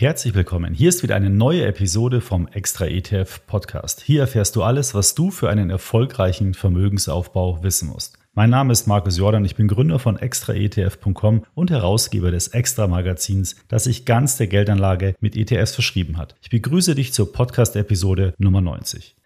Herzlich willkommen. Hier ist wieder eine neue Episode vom Extra ETF Podcast. Hier erfährst du alles, was du für einen erfolgreichen Vermögensaufbau wissen musst. Mein Name ist Markus Jordan, ich bin Gründer von extraetf.com und Herausgeber des Extra Magazins, das sich ganz der Geldanlage mit ETFs verschrieben hat. Ich begrüße dich zur Podcast Episode Nummer 90.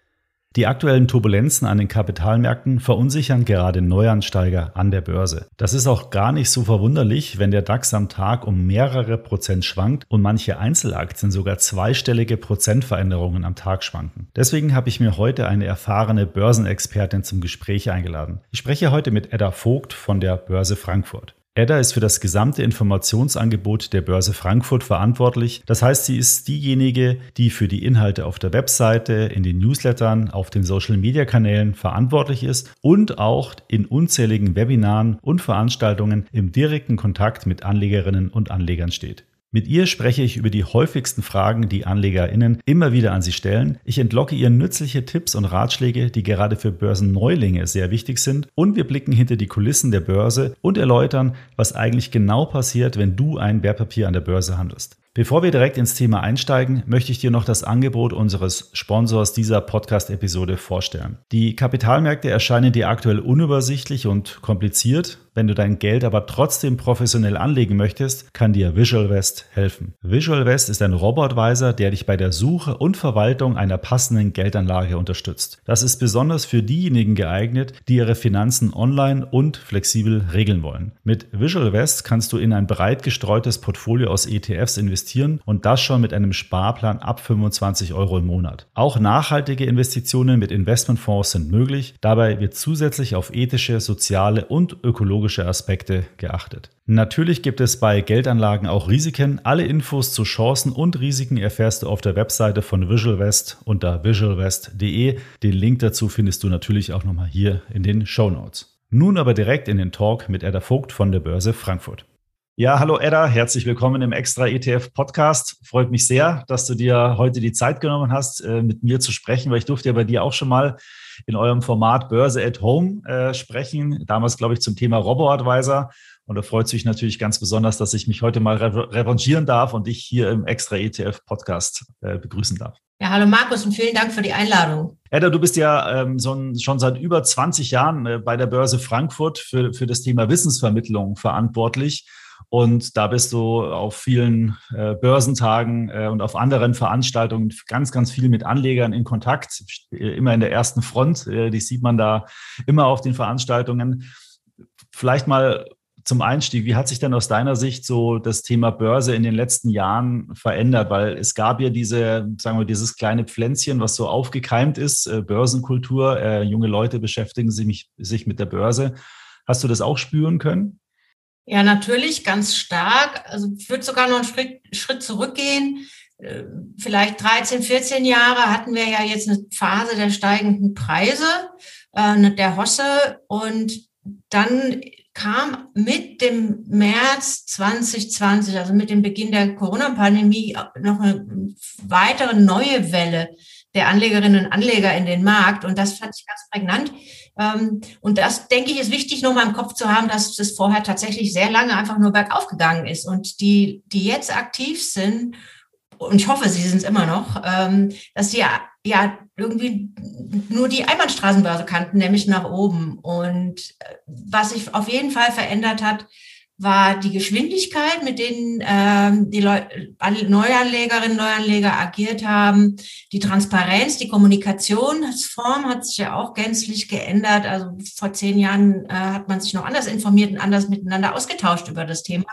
Die aktuellen Turbulenzen an den Kapitalmärkten verunsichern gerade Neuansteiger an der Börse. Das ist auch gar nicht so verwunderlich, wenn der DAX am Tag um mehrere Prozent schwankt und manche Einzelaktien sogar zweistellige Prozentveränderungen am Tag schwanken. Deswegen habe ich mir heute eine erfahrene Börsenexpertin zum Gespräch eingeladen. Ich spreche heute mit Edda Vogt von der Börse Frankfurt. Edda ist für das gesamte Informationsangebot der Börse Frankfurt verantwortlich. Das heißt, sie ist diejenige, die für die Inhalte auf der Webseite, in den Newslettern, auf den Social-Media-Kanälen verantwortlich ist und auch in unzähligen Webinaren und Veranstaltungen im direkten Kontakt mit Anlegerinnen und Anlegern steht. Mit ihr spreche ich über die häufigsten Fragen, die AnlegerInnen immer wieder an sie stellen. Ich entlocke ihr nützliche Tipps und Ratschläge, die gerade für Börsenneulinge sehr wichtig sind. Und wir blicken hinter die Kulissen der Börse und erläutern, was eigentlich genau passiert, wenn du ein Wertpapier an der Börse handelst. Bevor wir direkt ins Thema einsteigen, möchte ich dir noch das Angebot unseres Sponsors dieser Podcast-Episode vorstellen. Die Kapitalmärkte erscheinen dir aktuell unübersichtlich und kompliziert. Wenn du dein Geld aber trotzdem professionell anlegen möchtest, kann dir Visual West helfen. Visual West ist ein Robotweiser, der dich bei der Suche und Verwaltung einer passenden Geldanlage unterstützt. Das ist besonders für diejenigen geeignet, die ihre Finanzen online und flexibel regeln wollen. Mit Visual West kannst du in ein breit gestreutes Portfolio aus ETFs investieren und das schon mit einem Sparplan ab 25 Euro im Monat. Auch nachhaltige Investitionen mit Investmentfonds sind möglich. Dabei wird zusätzlich auf ethische, soziale und ökologische Aspekte geachtet. Natürlich gibt es bei Geldanlagen auch Risiken. Alle Infos zu Chancen und Risiken erfährst du auf der Webseite von VisualVest unter visualvest.de. Den Link dazu findest du natürlich auch nochmal hier in den Show Notes. Nun aber direkt in den Talk mit Edda Vogt von der Börse Frankfurt. Ja, hallo Edda, herzlich willkommen im Extra ETF Podcast. Freut mich sehr, dass du dir heute die Zeit genommen hast, äh, mit mir zu sprechen, weil ich durfte ja bei dir auch schon mal in eurem Format Börse at Home äh, sprechen. Damals, glaube ich, zum Thema Robo-Advisor. Und da freut sich natürlich ganz besonders, dass ich mich heute mal re revanchieren darf und dich hier im Extra ETF Podcast äh, begrüßen darf. Ja, hallo Markus und vielen Dank für die Einladung. Edda, du bist ja ähm, so schon seit über 20 Jahren äh, bei der Börse Frankfurt für, für das Thema Wissensvermittlung verantwortlich. Und da bist du auf vielen äh, Börsentagen äh, und auf anderen Veranstaltungen ganz, ganz viel mit Anlegern in Kontakt, immer in der ersten Front. Äh, die sieht man da immer auf den Veranstaltungen. Vielleicht mal zum Einstieg, wie hat sich denn aus deiner Sicht so das Thema Börse in den letzten Jahren verändert? Weil es gab ja diese, sagen wir, dieses kleine Pflänzchen, was so aufgekeimt ist, äh, Börsenkultur. Äh, junge Leute beschäftigen sich, sich mit der Börse. Hast du das auch spüren können? Ja, natürlich, ganz stark. Also ich würde sogar noch einen Schritt, Schritt zurückgehen. Äh, vielleicht 13, 14 Jahre hatten wir ja jetzt eine Phase der steigenden Preise, äh, der Hosse. Und dann kam mit dem März 2020, also mit dem Beginn der Corona-Pandemie, noch eine weitere neue Welle der Anlegerinnen und Anleger in den Markt. Und das fand ich ganz prägnant. Ähm, und das, denke ich, ist wichtig, nur mal im Kopf zu haben, dass das vorher tatsächlich sehr lange einfach nur bergauf gegangen ist. Und die, die jetzt aktiv sind, und ich hoffe, sie sind es immer noch, ähm, dass sie ja, ja irgendwie nur die Einbahnstraßenbörse kannten, nämlich nach oben. Und äh, was sich auf jeden Fall verändert hat, war die Geschwindigkeit, mit denen ähm, die Leu Neuanlegerinnen und Neuanleger agiert haben, die Transparenz, die Kommunikationsform hat sich ja auch gänzlich geändert. Also vor zehn Jahren äh, hat man sich noch anders informiert und anders miteinander ausgetauscht über das Thema.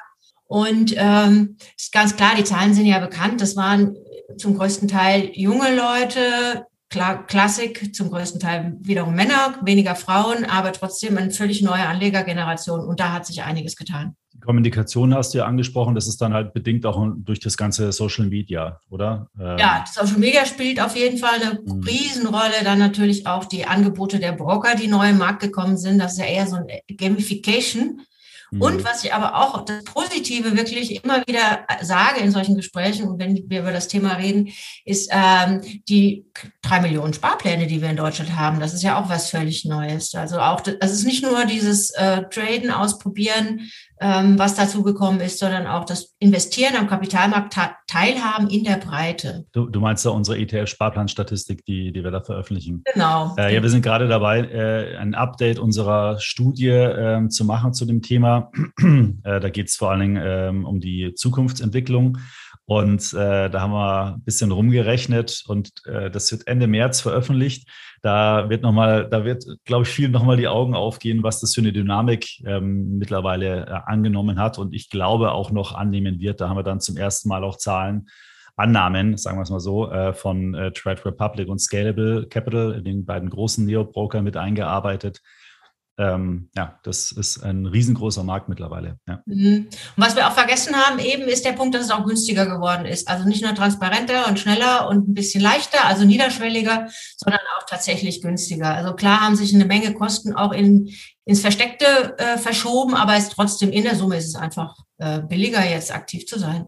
Und ähm, ist ganz klar, die Zahlen sind ja bekannt. Das waren zum größten Teil junge Leute, Klassik, zum größten Teil wiederum Männer, weniger Frauen, aber trotzdem eine völlig neue Anlegergeneration und da hat sich einiges getan. Die Kommunikation hast du ja angesprochen, das ist dann halt bedingt auch durch das ganze Social Media, oder? Ähm, ja, Social Media spielt auf jeden Fall eine mhm. Riesenrolle. Dann natürlich auch die Angebote der Broker, die neu im Markt gekommen sind. Das ist ja eher so ein Gamification und mhm. was ich aber auch das Positive wirklich immer wieder sage in solchen Gesprächen und wenn wir über das Thema reden, ist ähm, die drei Millionen Sparpläne, die wir in Deutschland haben. Das ist ja auch was völlig Neues. Also auch, das ist nicht nur dieses äh, Traden ausprobieren, was dazu gekommen ist, sondern auch das Investieren am Kapitalmarkt teilhaben in der Breite. Du, du meinst ja unsere ETF-Sparplanstatistik, die, die wir da veröffentlichen. Genau. Äh, ja, wir sind gerade dabei, äh, ein Update unserer Studie äh, zu machen zu dem Thema. Äh, da geht es vor allen Dingen ähm, um die Zukunftsentwicklung. Und äh, da haben wir ein bisschen rumgerechnet und äh, das wird Ende März veröffentlicht. Da wird nochmal, da wird, glaube ich, vielen nochmal die Augen aufgehen, was das für eine Dynamik ähm, mittlerweile äh, angenommen hat und ich glaube auch noch annehmen wird. Da haben wir dann zum ersten Mal auch Zahlen, Annahmen, sagen wir es mal so, äh, von äh, Trade Republic und Scalable Capital, den beiden großen Neo-Broker mit eingearbeitet ähm, ja, das ist ein riesengroßer Markt mittlerweile. Ja. Mhm. Und was wir auch vergessen haben eben, ist der Punkt, dass es auch günstiger geworden ist. Also nicht nur transparenter und schneller und ein bisschen leichter, also niederschwelliger, sondern auch tatsächlich günstiger. Also klar haben sich eine Menge Kosten auch in, ins Versteckte äh, verschoben, aber es trotzdem in der Summe ist es einfach äh, billiger, jetzt aktiv zu sein.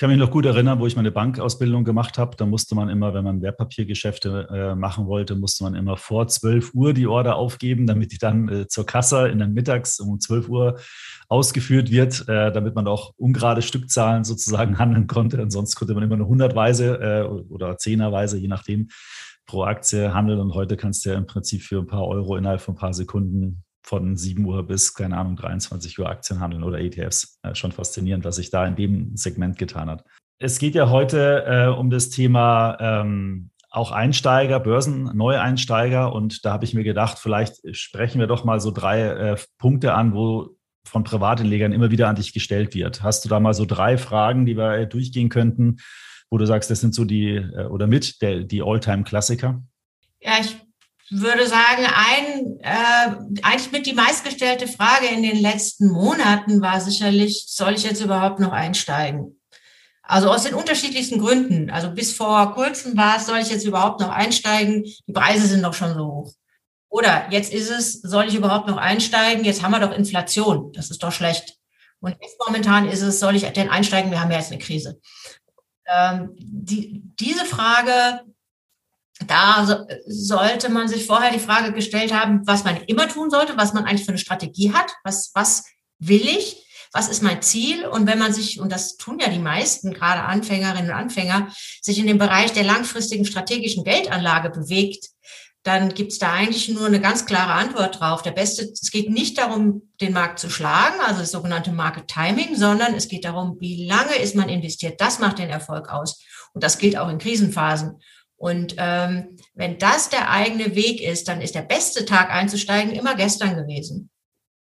Ich kann mich noch gut erinnern, wo ich meine Bankausbildung gemacht habe. Da musste man immer, wenn man Wertpapiergeschäfte äh, machen wollte, musste man immer vor 12 Uhr die Order aufgeben, damit die dann äh, zur Kasse in den Mittags um 12 Uhr ausgeführt wird, äh, damit man auch ungerade Stückzahlen sozusagen handeln konnte. Ansonsten konnte man immer nur hundertweise äh, oder zehnerweise, je nachdem, pro Aktie handeln. Und heute kannst du ja im Prinzip für ein paar Euro innerhalb von ein paar Sekunden von 7 Uhr bis, keine Ahnung, 23 Uhr Aktien handeln oder ETFs. Äh, schon faszinierend, was sich da in dem Segment getan hat. Es geht ja heute äh, um das Thema ähm, auch Einsteiger, Börsen, Neueinsteiger. Und da habe ich mir gedacht, vielleicht sprechen wir doch mal so drei äh, Punkte an, wo von Privatanlegern immer wieder an dich gestellt wird. Hast du da mal so drei Fragen, die wir äh, durchgehen könnten, wo du sagst, das sind so die, äh, oder mit der, die Alltime-Klassiker? Ja, ich würde sagen, ein, äh, eigentlich mit die meistgestellte Frage in den letzten Monaten war sicherlich, soll ich jetzt überhaupt noch einsteigen? Also aus den unterschiedlichsten Gründen. Also bis vor kurzem war es, soll ich jetzt überhaupt noch einsteigen? Die Preise sind doch schon so hoch. Oder jetzt ist es, soll ich überhaupt noch einsteigen? Jetzt haben wir doch Inflation. Das ist doch schlecht. Und jetzt momentan ist es, soll ich denn einsteigen? Wir haben ja jetzt eine Krise. Ähm, die, diese Frage da sollte man sich vorher die Frage gestellt haben, was man immer tun sollte, was man eigentlich für eine Strategie hat, was, was will ich, was ist mein Ziel? Und wenn man sich, und das tun ja die meisten, gerade Anfängerinnen und Anfänger, sich in dem Bereich der langfristigen strategischen Geldanlage bewegt, dann gibt es da eigentlich nur eine ganz klare Antwort drauf. Der beste, es geht nicht darum, den Markt zu schlagen, also das sogenannte Market Timing, sondern es geht darum, wie lange ist man investiert. Das macht den Erfolg aus. Und das gilt auch in Krisenphasen. Und ähm, wenn das der eigene Weg ist, dann ist der beste Tag einzusteigen immer gestern gewesen.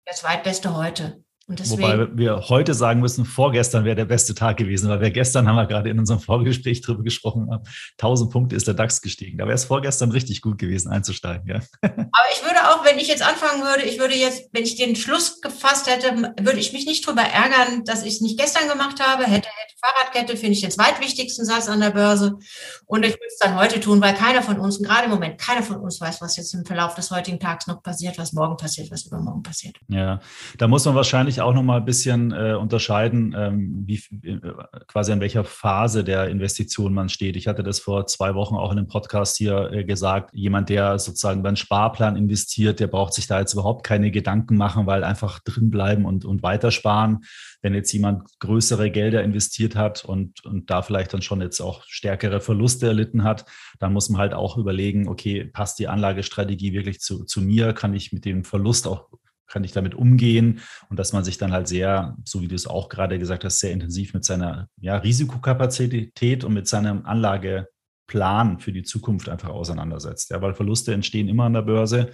Der zweitbeste heute. Deswegen, Wobei wir heute sagen müssen, vorgestern wäre der beste Tag gewesen, weil wir gestern haben wir gerade in unserem Vorgespräch drüber gesprochen haben. 1000 Punkte ist der DAX gestiegen. Da wäre es vorgestern richtig gut gewesen einzusteigen. Ja. Aber ich würde auch, wenn ich jetzt anfangen würde, ich würde jetzt, wenn ich den Schluss gefasst hätte, würde ich mich nicht darüber ärgern, dass ich es nicht gestern gemacht habe. Hätte, hätte Fahrradkette finde ich den zweitwichtigsten Satz an der Börse. Und ich würde es dann heute tun, weil keiner von uns, gerade im Moment, keiner von uns weiß, was jetzt im Verlauf des heutigen Tages noch passiert, was morgen passiert, was übermorgen passiert. Ja, da muss man wahrscheinlich natürlich auch noch mal ein bisschen äh, unterscheiden, ähm, wie, äh, quasi an welcher Phase der Investition man steht. Ich hatte das vor zwei Wochen auch in einem Podcast hier äh, gesagt. Jemand, der sozusagen beim Sparplan investiert, der braucht sich da jetzt überhaupt keine Gedanken machen, weil einfach drinbleiben und, und weitersparen. Wenn jetzt jemand größere Gelder investiert hat und, und da vielleicht dann schon jetzt auch stärkere Verluste erlitten hat, dann muss man halt auch überlegen, okay, passt die Anlagestrategie wirklich zu, zu mir? Kann ich mit dem Verlust auch kann ich damit umgehen und dass man sich dann halt sehr, so wie du es auch gerade gesagt hast, sehr intensiv mit seiner ja, Risikokapazität und mit seinem Anlageplan für die Zukunft einfach auseinandersetzt. Ja, weil Verluste entstehen immer an der Börse,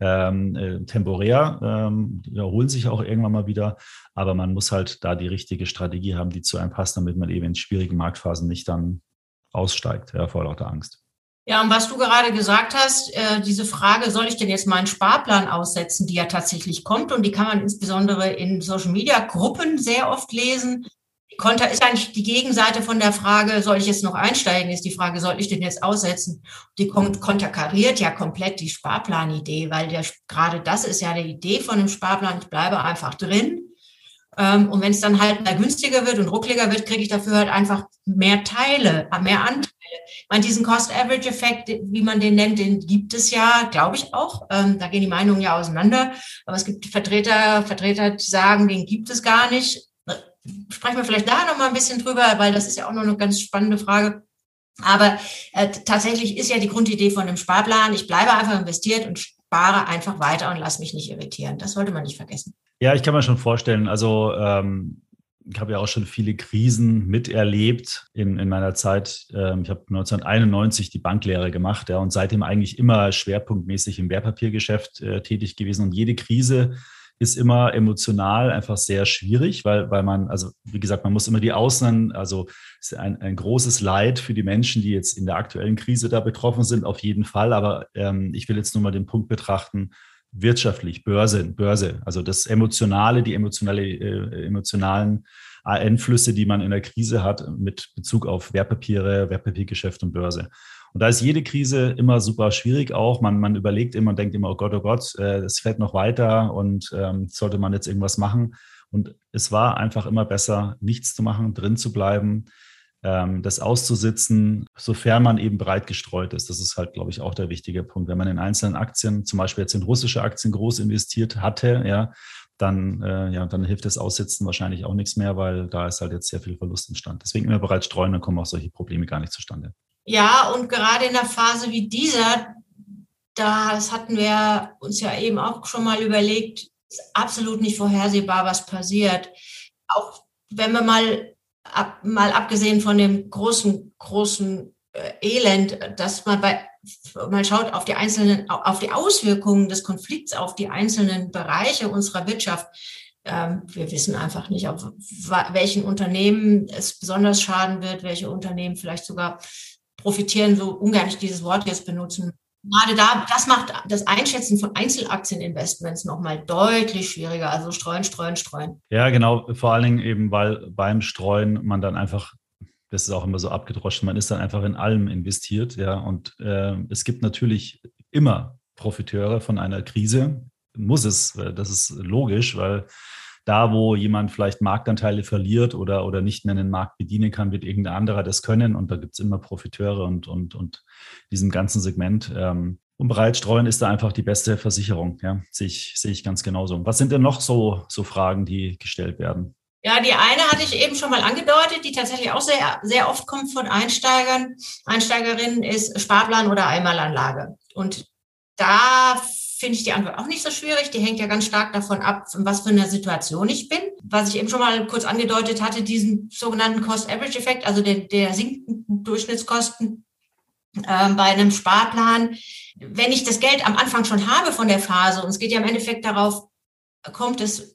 ähm, äh, temporär, ähm, erholen sich auch irgendwann mal wieder, aber man muss halt da die richtige Strategie haben, die zu einem passt, damit man eben in schwierigen Marktphasen nicht dann aussteigt, ja, vor lauter Angst. Ja, und was du gerade gesagt hast, äh, diese Frage, soll ich denn jetzt meinen Sparplan aussetzen, die ja tatsächlich kommt und die kann man insbesondere in Social Media Gruppen sehr oft lesen. Die Konter ist eigentlich die Gegenseite von der Frage, soll ich jetzt noch einsteigen, ist die Frage, soll ich den jetzt aussetzen? Die konterkariert ja komplett die Sparplanidee, weil der, gerade das ist ja die Idee von dem Sparplan, ich bleibe einfach drin Ähm, und wenn es dann halt mal günstiger wird und ruckliger wird, kriege ich dafür halt einfach mehr Teile, mehr Anteile. Ich meine, diesen Cost-Average-Effekt, wie man den nennt, den gibt es ja, glaube ich auch. Ähm, da gehen die Meinungen ja auseinander. Aber es gibt Vertreter, Vertreter, die sagen, den gibt es gar nicht. Sprechen wir vielleicht da noch mal ein bisschen drüber, weil das ist ja auch noch eine ganz spannende Frage. Aber äh, tatsächlich ist ja die Grundidee von dem Sparplan, ich bleibe einfach investiert und spare einfach weiter und lasse mich nicht irritieren. Das sollte man nicht vergessen. Ja, ich kann mir schon vorstellen. Also ähm, ich habe ja auch schon viele Krisen miterlebt in, in meiner Zeit. Ähm, ich habe 1991 die Banklehre gemacht ja, und seitdem eigentlich immer schwerpunktmäßig im Wertpapiergeschäft äh, tätig gewesen. Und jede Krise ist immer emotional einfach sehr schwierig, weil, weil man, also wie gesagt, man muss immer die Außen, also ist ein, ein großes Leid für die Menschen, die jetzt in der aktuellen Krise da betroffen sind, auf jeden Fall. Aber ähm, ich will jetzt nur mal den Punkt betrachten, wirtschaftlich, Börse, Börse, also das Emotionale, die emotionale, äh, emotionalen Einflüsse, die man in der Krise hat mit Bezug auf Wertpapiere, Wertpapiergeschäft und Börse. Und da ist jede Krise immer super schwierig auch. Man, man überlegt immer und denkt immer, oh Gott, oh Gott, äh, es fährt noch weiter und ähm, sollte man jetzt irgendwas machen. Und es war einfach immer besser, nichts zu machen, drin zu bleiben, das auszusitzen, sofern man eben breit gestreut ist. Das ist halt, glaube ich, auch der wichtige Punkt. Wenn man in einzelnen Aktien, zum Beispiel jetzt in russische Aktien groß investiert hatte, ja, dann, äh, ja, dann hilft das Aussitzen wahrscheinlich auch nichts mehr, weil da ist halt jetzt sehr viel Verlust entstanden. Deswegen immer bereits streuen, dann kommen auch solche Probleme gar nicht zustande. Ja, und gerade in der Phase wie dieser, das hatten wir uns ja eben auch schon mal überlegt, ist absolut nicht vorhersehbar, was passiert. Auch wenn wir mal, ab, mal abgesehen von dem großen, großen äh, Elend, dass man bei mal schaut auf die einzelnen, auf die Auswirkungen des Konflikts auf die einzelnen Bereiche unserer Wirtschaft. Ähm, wir wissen einfach nicht, auf welchen Unternehmen es besonders schaden wird, welche Unternehmen vielleicht sogar profitieren, so ungern ich dieses Wort jetzt benutzen. Gerade da, das macht das Einschätzen von Einzelaktieninvestments nochmal deutlich schwieriger. Also streuen, streuen, streuen. Ja, genau. Vor allen Dingen eben, weil beim Streuen man dann einfach das ist auch immer so abgedroschen. Man ist dann einfach in allem investiert, ja. Und äh, es gibt natürlich immer Profiteure von einer Krise. Muss es, das ist logisch, weil da, wo jemand vielleicht Marktanteile verliert oder, oder nicht mehr den Markt bedienen kann, wird irgendein anderer das können. Und da gibt es immer Profiteure und, und, und diesem ganzen Segment. Ähm, und bereitstreuen ist da einfach die beste Versicherung. Ja, sehe ich, sehe ich ganz genauso. Was sind denn noch so, so Fragen, die gestellt werden? Ja, die eine hatte ich eben schon mal angedeutet, die tatsächlich auch sehr, sehr oft kommt von Einsteigern, Einsteigerinnen, ist Sparplan oder Einmalanlage. Und da finde ich die Antwort auch nicht so schwierig. Die hängt ja ganz stark davon ab, was für einer Situation ich bin. Was ich eben schon mal kurz angedeutet hatte, diesen sogenannten Cost-Average-Effekt, also der, der sinkenden Durchschnittskosten äh, bei einem Sparplan. Wenn ich das Geld am Anfang schon habe von der Phase, und es geht ja im Endeffekt darauf, kommt es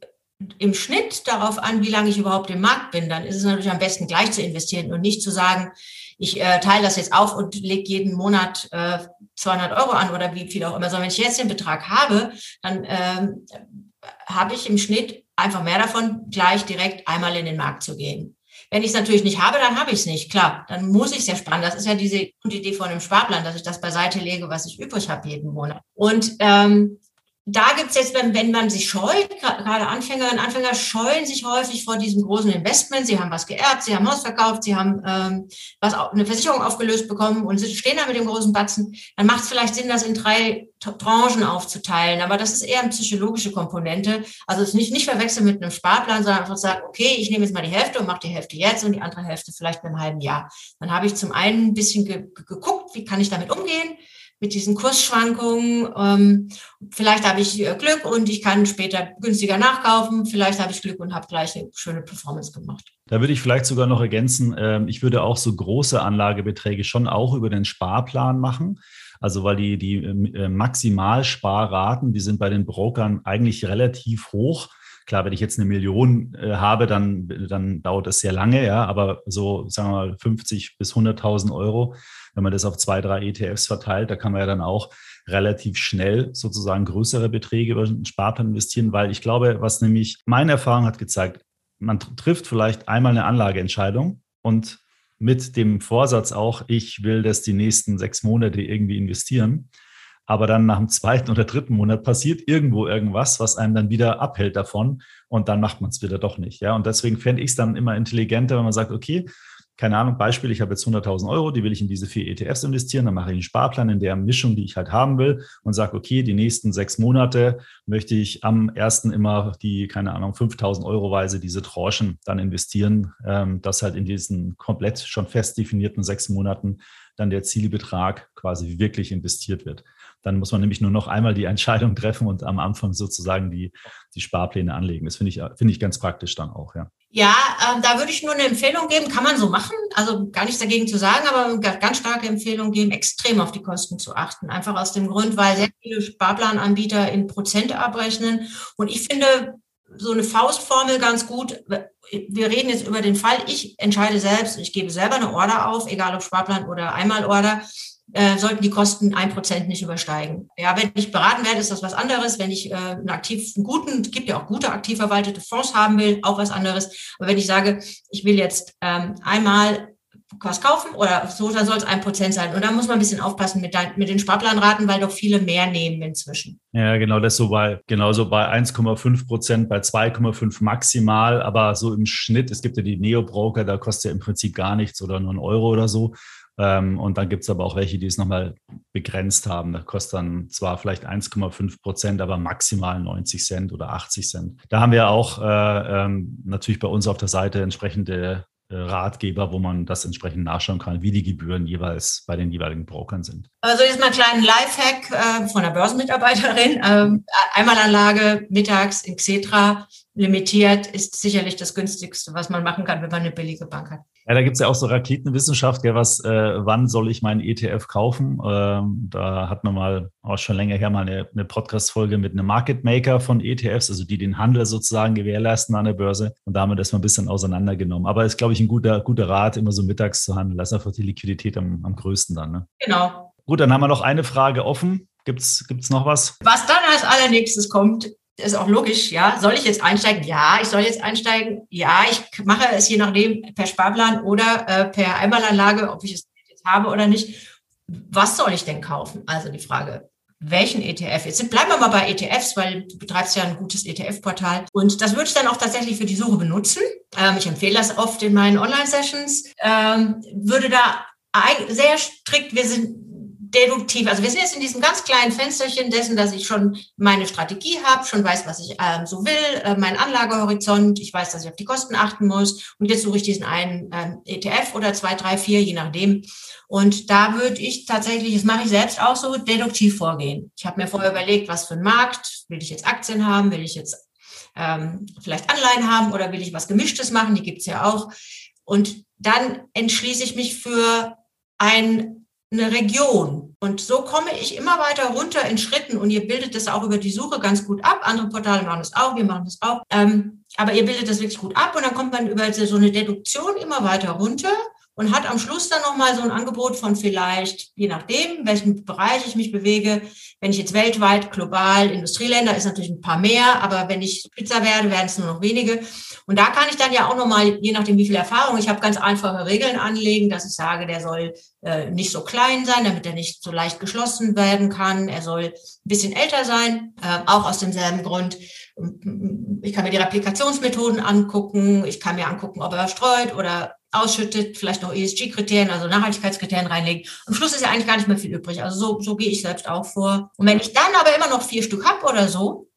im Schnitt darauf an, wie lange ich überhaupt im Markt bin, dann ist es natürlich am besten gleich zu investieren und nicht zu sagen, ich äh, teile das jetzt auf und lege jeden Monat äh, 200 Euro an oder wie viel auch immer. Sondern wenn ich jetzt den Betrag habe, dann ähm, habe ich im Schnitt einfach mehr davon, gleich direkt einmal in den Markt zu gehen. Wenn ich es natürlich nicht habe, dann habe ich es nicht. Klar, dann muss ich es ja sparen. Das ist ja diese Idee von einem Sparplan, dass ich das beiseite lege, was ich übrig habe jeden Monat. Und ähm, da gibt's jetzt, wenn, wenn man sich scheut, gerade Anfängerinnen und Anfänger scheuen sich häufig vor diesem großen Investment. Sie haben was geerbt, sie haben Haus verkauft, sie haben ähm, was eine Versicherung aufgelöst bekommen und stehen da mit dem großen Batzen. Dann macht es vielleicht Sinn, das in drei Tranchen aufzuteilen. Aber das ist eher eine psychologische Komponente. Also es nicht, nicht verwechseln mit einem Sparplan, sondern einfach sagen, okay, ich nehme jetzt mal die Hälfte und mache die Hälfte jetzt und die andere Hälfte vielleicht einem halben Jahr. Dann habe ich zum einen ein bisschen ge geguckt, wie kann ich damit umgehen mit diesen Kursschwankungen. Ähm, vielleicht habe ich äh, Glück und ich kann später günstiger nachkaufen. Vielleicht habe ich Glück und habe gleich eine schöne Performance gemacht. Da würde ich vielleicht sogar noch ergänzen, ähm, ich würde auch so große Anlagebeträge schon auch über den Sparplan machen. Also weil die, die äh, Maximalsparraten, die sind bei den Brokern eigentlich relativ hoch. Klar, wenn ich jetzt eine Million äh, habe, dann, dann dauert das sehr lange, ja, aber so, sagen wir mal, 50 bis 100.000 Euro wenn man das auf zwei, drei ETFs verteilt, da kann man ja dann auch relativ schnell sozusagen größere Beträge über den Sparplan investieren, weil ich glaube, was nämlich meine Erfahrung hat gezeigt, man trifft vielleicht einmal eine Anlageentscheidung und mit dem Vorsatz auch, ich will das die nächsten sechs Monate irgendwie investieren. Aber dann nach dem zweiten oder dritten Monat passiert irgendwo irgendwas, was einem dann wieder abhält davon und dann macht man es wieder doch nicht. Ja, und deswegen fände ich es dann immer intelligenter, wenn man sagt, okay, keine Ahnung, Beispiel, ich habe jetzt 100.000 Euro, die will ich in diese vier ETFs investieren, dann mache ich einen Sparplan in der Mischung, die ich halt haben will und sage, okay, die nächsten sechs Monate möchte ich am ersten immer die, keine Ahnung, 5.000 Euro Weise diese Tranchen dann investieren, ähm, dass halt in diesen komplett schon fest definierten sechs Monaten dann der Zielbetrag quasi wirklich investiert wird. Dann muss man nämlich nur noch einmal die Entscheidung treffen und am Anfang sozusagen die, die Sparpläne anlegen. Das finde ich, finde ich ganz praktisch dann auch, ja. Ja, äh, da würde ich nur eine Empfehlung geben, kann man so machen, also gar nichts dagegen zu sagen, aber ganz starke Empfehlung geben, extrem auf die Kosten zu achten. Einfach aus dem Grund, weil sehr viele Sparplananbieter in Prozent abrechnen. Und ich finde so eine Faustformel ganz gut. Wir reden jetzt über den Fall, ich entscheide selbst, ich gebe selber eine Order auf, egal ob Sparplan oder Einmalorder äh, sollten die Kosten ein Prozent nicht übersteigen. Ja, wenn ich beraten werde, ist das was anderes. Wenn ich äh, einen aktiv, guten, gibt ja auch gute aktiv verwaltete Fonds haben will, auch was anderes. Aber wenn ich sage, ich will jetzt ähm, einmal was kaufen oder so, dann soll es ein Prozent sein. Und da muss man ein bisschen aufpassen mit, dein, mit den Sparplanraten, weil doch viele mehr nehmen inzwischen. Ja, genau, das so bei, genauso bei 1,5 Prozent, bei 2,5 maximal, aber so im Schnitt, es gibt ja die Neo-Broker, da kostet ja im Prinzip gar nichts oder nur ein Euro oder so. Ähm, und dann gibt es aber auch welche, die es nochmal begrenzt haben. Da kostet dann zwar vielleicht 1,5 Prozent, aber maximal 90 Cent oder 80 Cent. Da haben wir auch äh, ähm, natürlich bei uns auf der Seite entsprechende äh, Ratgeber, wo man das entsprechend nachschauen kann, wie die Gebühren jeweils bei den jeweiligen Brokern sind. Also jetzt mal einen kleinen Lifehack äh, von einer Börsenmitarbeiterin. Ähm, Einmalanlage mittags in Xetra limitiert ist sicherlich das günstigste, was man machen kann, wenn man eine billige Bank hat. Ja, da gibt's ja auch so Raketenwissenschaft, gell, was, äh, wann soll ich meinen ETF kaufen? Ähm, da hat man mal auch schon länger her mal eine, eine Podcast-Folge mit einem Market Maker von ETFs, also die den Handel sozusagen gewährleisten an der Börse. Und da haben wir das mal ein bisschen auseinandergenommen. Aber ist, glaube ich, ein guter, guter Rat, immer so mittags zu handeln. Das ist einfach die Liquidität am, am größten dann. Ne? Genau. Gut, dann haben wir noch eine Frage offen. Gibt's gibt's noch was? Was dann als allernächstes kommt, ist auch logisch, ja. Soll ich jetzt einsteigen? Ja, ich soll jetzt einsteigen. Ja, ich mache es je nachdem per Sparplan oder äh, per Einmalanlage, ob ich es jetzt habe oder nicht. Was soll ich denn kaufen? Also die Frage, welchen ETF? Jetzt bleiben wir mal bei ETFs, weil du betreibst ja ein gutes ETF-Portal. Und das würde ich dann auch tatsächlich für die Suche benutzen. Ähm, ich empfehle das oft in meinen Online-Sessions. Ähm, würde da sehr strikt, wir sind deduktiv. Also wir sind jetzt in diesem ganz kleinen Fensterchen dessen, dass ich schon meine Strategie habe, schon weiß, was ich ähm, so will, äh, mein Anlagehorizont, ich weiß, dass ich auf die Kosten achten muss und jetzt suche ich diesen einen ähm, ETF oder zwei, drei, vier, je nachdem. Und da würde ich tatsächlich, das mache ich selbst auch so, deduktiv vorgehen. Ich habe mir vorher überlegt, was für ein Markt, will ich jetzt Aktien haben, will ich jetzt ähm, vielleicht Anleihen haben oder will ich was Gemischtes machen, die gibt's ja auch. Und dann entschließe ich mich für ein eine Region. Und so komme ich immer weiter runter in Schritten und ihr bildet das auch über die Suche ganz gut ab. Andere Portale machen das auch, wir machen das auch. Ähm, aber ihr bildet das wirklich gut ab und dann kommt man über so eine Deduktion immer weiter runter und hat am Schluss dann nochmal so ein Angebot von vielleicht, je nachdem, in welchem Bereich ich mich bewege, wenn ich jetzt weltweit, global, Industrieländer ist natürlich ein paar mehr, aber wenn ich Pizza werde, werden es nur noch wenige. Und da kann ich dann ja auch nochmal, je nachdem wie viel Erfahrung, ich habe ganz einfache Regeln anlegen, dass ich sage, der soll äh, nicht so klein sein, damit er nicht so leicht geschlossen werden kann. Er soll ein bisschen älter sein, äh, auch aus demselben Grund. Ich kann mir die Replikationsmethoden angucken, ich kann mir angucken, ob er streut oder ausschüttet, vielleicht noch ESG-Kriterien, also Nachhaltigkeitskriterien reinlegen. Am Schluss ist ja eigentlich gar nicht mehr viel übrig. Also so, so gehe ich selbst auch vor. Und wenn ich dann aber immer noch vier Stück habe oder so,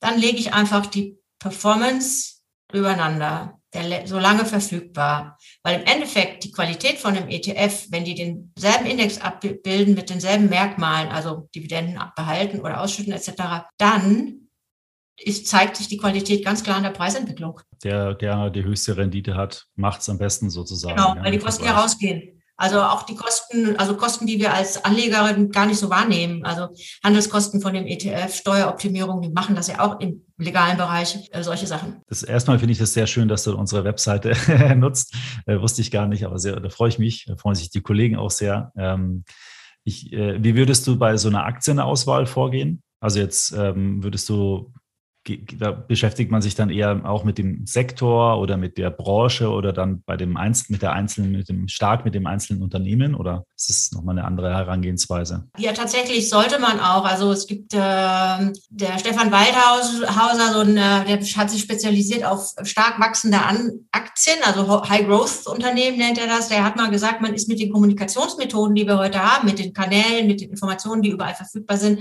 dann lege ich einfach die Performance übereinander, der, so lange verfügbar. Weil im Endeffekt die Qualität von einem ETF, wenn die denselben Index abbilden mit denselben Merkmalen, also Dividenden behalten oder ausschütten etc., dann ist, zeigt sich die Qualität ganz klar in der Preisentwicklung. Der, der die höchste Rendite hat, macht es am besten sozusagen. Genau, weil die Kosten ja rausgehen. Also auch die Kosten, also Kosten, die wir als Anlegerin gar nicht so wahrnehmen. Also Handelskosten von dem ETF, Steueroptimierung, die machen das ja auch im legalen Bereich, äh, solche Sachen. Das erstmal finde ich das sehr schön, dass du unsere Webseite nutzt. Äh, wusste ich gar nicht, aber sehr, da freue ich mich, da freuen sich die Kollegen auch sehr. Ähm, ich, äh, wie würdest du bei so einer Aktienauswahl vorgehen? Also jetzt ähm, würdest du da beschäftigt man sich dann eher auch mit dem Sektor oder mit der Branche oder dann bei dem Einzelnen, mit der einzelnen, mit dem stark mit dem einzelnen Unternehmen oder ist es nochmal eine andere Herangehensweise? Ja, tatsächlich sollte man auch. Also es gibt äh, der Stefan Waldhauser, so ein, äh, der hat sich spezialisiert auf stark wachsende An Aktien, also High Growth Unternehmen nennt er das. Der hat mal gesagt, man ist mit den Kommunikationsmethoden, die wir heute haben, mit den Kanälen, mit den Informationen, die überall verfügbar sind,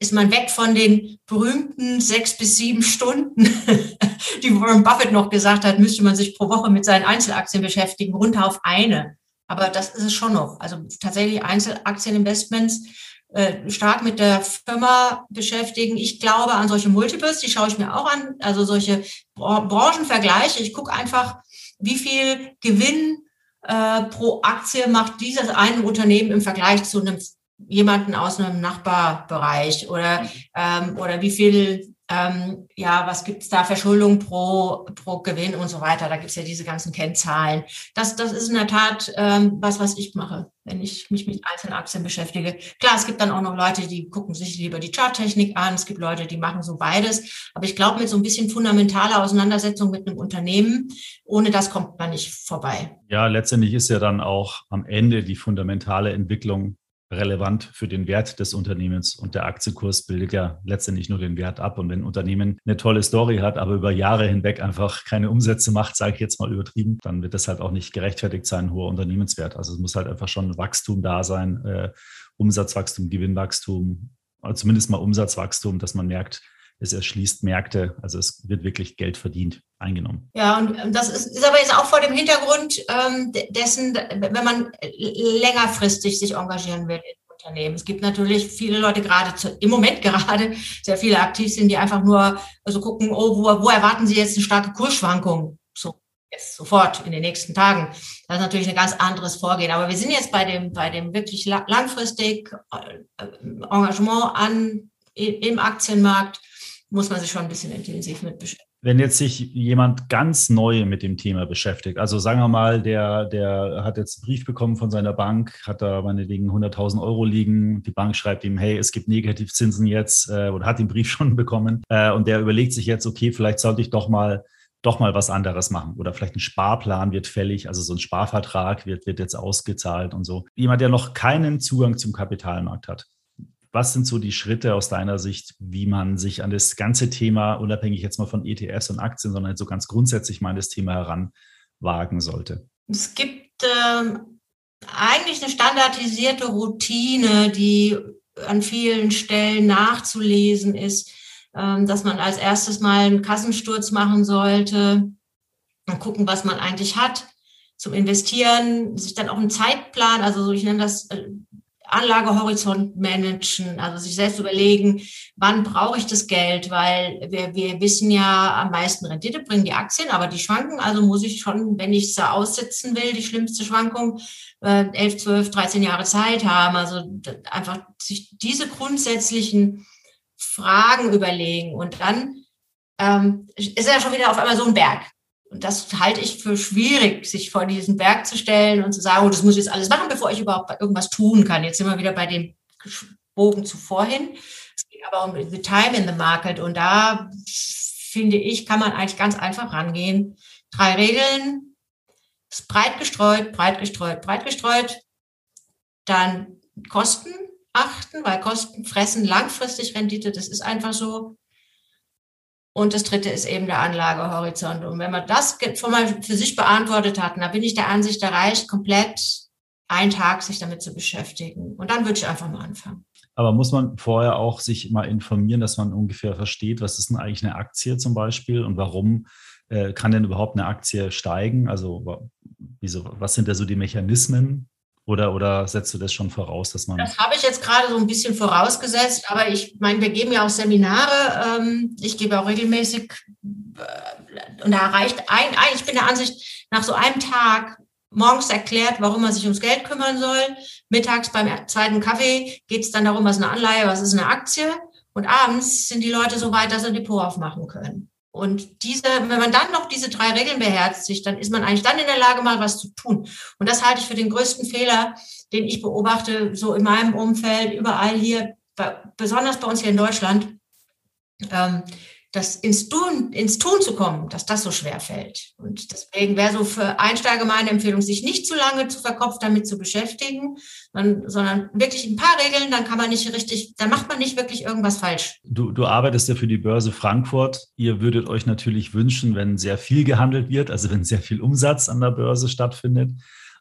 ist man weg von den berühmten sechs bis sieben Stunden, die Warren Buffett noch gesagt hat, müsste man sich pro Woche mit seinen Einzelaktien beschäftigen, runter auf eine. Aber das ist es schon noch. Also tatsächlich Einzelaktieninvestments äh, stark mit der Firma beschäftigen. Ich glaube an solche Multiples, die schaue ich mir auch an, also solche Branchenvergleiche. Ich gucke einfach, wie viel Gewinn äh, pro Aktie macht dieses eine Unternehmen im Vergleich zu einem jemanden aus einem Nachbarbereich oder, ähm, oder wie viel, ähm, ja, was gibt's da, Verschuldung pro, pro Gewinn und so weiter. Da gibt's ja diese ganzen Kennzahlen. Das, das ist in der Tat ähm, was, was ich mache, wenn ich mich mit einzelnen Aktien beschäftige. Klar, es gibt dann auch noch Leute, die gucken sich lieber die Charttechnik an. Es gibt Leute, die machen so beides. Aber ich glaube, mit so ein bisschen fundamentaler Auseinandersetzung mit einem Unternehmen, ohne das kommt man nicht vorbei. Ja, letztendlich ist ja dann auch am Ende die fundamentale Entwicklung relevant für den Wert des Unternehmens. Und der Aktienkurs bildet ja letztendlich nur den Wert ab. Und wenn ein Unternehmen eine tolle Story hat, aber über Jahre hinweg einfach keine Umsätze macht, sage ich jetzt mal übertrieben, dann wird das halt auch nicht gerechtfertigt sein, ein hoher Unternehmenswert. Also es muss halt einfach schon Wachstum da sein, äh, Umsatzwachstum, Gewinnwachstum, zumindest mal Umsatzwachstum, dass man merkt, es erschließt Märkte. Also es wird wirklich Geld verdient, eingenommen. Ja, und das ist, ist aber jetzt auch vor dem Hintergrund ähm, dessen, wenn man längerfristig sich engagieren will in Unternehmen. Es gibt natürlich viele Leute gerade zu, im Moment gerade sehr viele aktiv sind, die einfach nur also gucken, oh, wo, wo erwarten sie jetzt eine starke Kursschwankung? So jetzt sofort in den nächsten Tagen. Das ist natürlich ein ganz anderes Vorgehen. Aber wir sind jetzt bei dem, bei dem wirklich langfristig äh, Engagement an, im Aktienmarkt muss man sich schon ein bisschen intensiv mit beschäftigen. Wenn jetzt sich jemand ganz neu mit dem Thema beschäftigt, also sagen wir mal, der, der hat jetzt einen Brief bekommen von seiner Bank, hat da meinetwegen 100.000 Euro liegen, die Bank schreibt ihm, hey, es gibt Negativzinsen jetzt äh, oder hat den Brief schon bekommen äh, und der überlegt sich jetzt, okay, vielleicht sollte ich doch mal doch mal was anderes machen oder vielleicht ein Sparplan wird fällig, also so ein Sparvertrag wird, wird jetzt ausgezahlt und so. Jemand, der noch keinen Zugang zum Kapitalmarkt hat, was sind so die Schritte aus deiner Sicht, wie man sich an das ganze Thema, unabhängig jetzt mal von ETFs und Aktien, sondern so ganz grundsätzlich mal an das Thema heranwagen sollte? Es gibt ähm, eigentlich eine standardisierte Routine, die an vielen Stellen nachzulesen ist, ähm, dass man als erstes mal einen Kassensturz machen sollte und gucken, was man eigentlich hat zum Investieren, sich dann auch einen Zeitplan, also ich nenne das äh, Anlagehorizont managen, also sich selbst überlegen, wann brauche ich das Geld, weil wir, wir wissen ja, am meisten Rendite bringen die Aktien, aber die schwanken, also muss ich schon, wenn ich sie aussitzen will, die schlimmste Schwankung, äh, 11, 12, 13 Jahre Zeit haben, also einfach sich diese grundsätzlichen Fragen überlegen. Und dann ähm, ist ja schon wieder auf einmal so ein Berg. Und das halte ich für schwierig, sich vor diesen Berg zu stellen und zu sagen, oh, das muss ich jetzt alles machen, bevor ich überhaupt irgendwas tun kann. Jetzt sind wir wieder bei dem Bogen zuvor hin. Es geht aber um the time in the market. Und da finde ich, kann man eigentlich ganz einfach rangehen. Drei Regeln. Ist breit gestreut, breit gestreut, breit gestreut. Dann Kosten achten, weil Kosten fressen langfristig Rendite. Das ist einfach so. Und das dritte ist eben der Anlagehorizont. Und wenn man das schon mal für sich beantwortet hat, dann bin ich der Ansicht, da reicht komplett ein Tag, sich damit zu beschäftigen. Und dann würde ich einfach mal anfangen. Aber muss man vorher auch sich mal informieren, dass man ungefähr versteht, was ist denn eigentlich eine Aktie zum Beispiel und warum äh, kann denn überhaupt eine Aktie steigen? Also wieso, was sind da so die Mechanismen, oder, oder setzt du das schon voraus, dass man. Das habe ich jetzt gerade so ein bisschen vorausgesetzt, aber ich meine, wir geben ja auch Seminare. Ähm, ich gebe auch regelmäßig, äh, und da reicht ein, ein, ich bin der Ansicht, nach so einem Tag morgens erklärt, warum man sich ums Geld kümmern soll. Mittags beim zweiten Kaffee geht es dann darum, was ist eine Anleihe, was ist eine Aktie. Und abends sind die Leute so weit, dass sie ein Depot aufmachen können. Und diese, wenn man dann noch diese drei Regeln beherzigt, dann ist man eigentlich dann in der Lage, mal was zu tun. Und das halte ich für den größten Fehler, den ich beobachte, so in meinem Umfeld, überall hier, besonders bei uns hier in Deutschland. Ähm, das ins Tun, ins Tun zu kommen, dass das so schwer fällt. Und deswegen wäre so für Einsteiger meine Empfehlung, sich nicht zu lange zu verkopft damit zu beschäftigen, sondern wirklich ein paar Regeln, dann kann man nicht richtig, dann macht man nicht wirklich irgendwas falsch. Du, du arbeitest ja für die Börse Frankfurt. Ihr würdet euch natürlich wünschen, wenn sehr viel gehandelt wird, also wenn sehr viel Umsatz an der Börse stattfindet.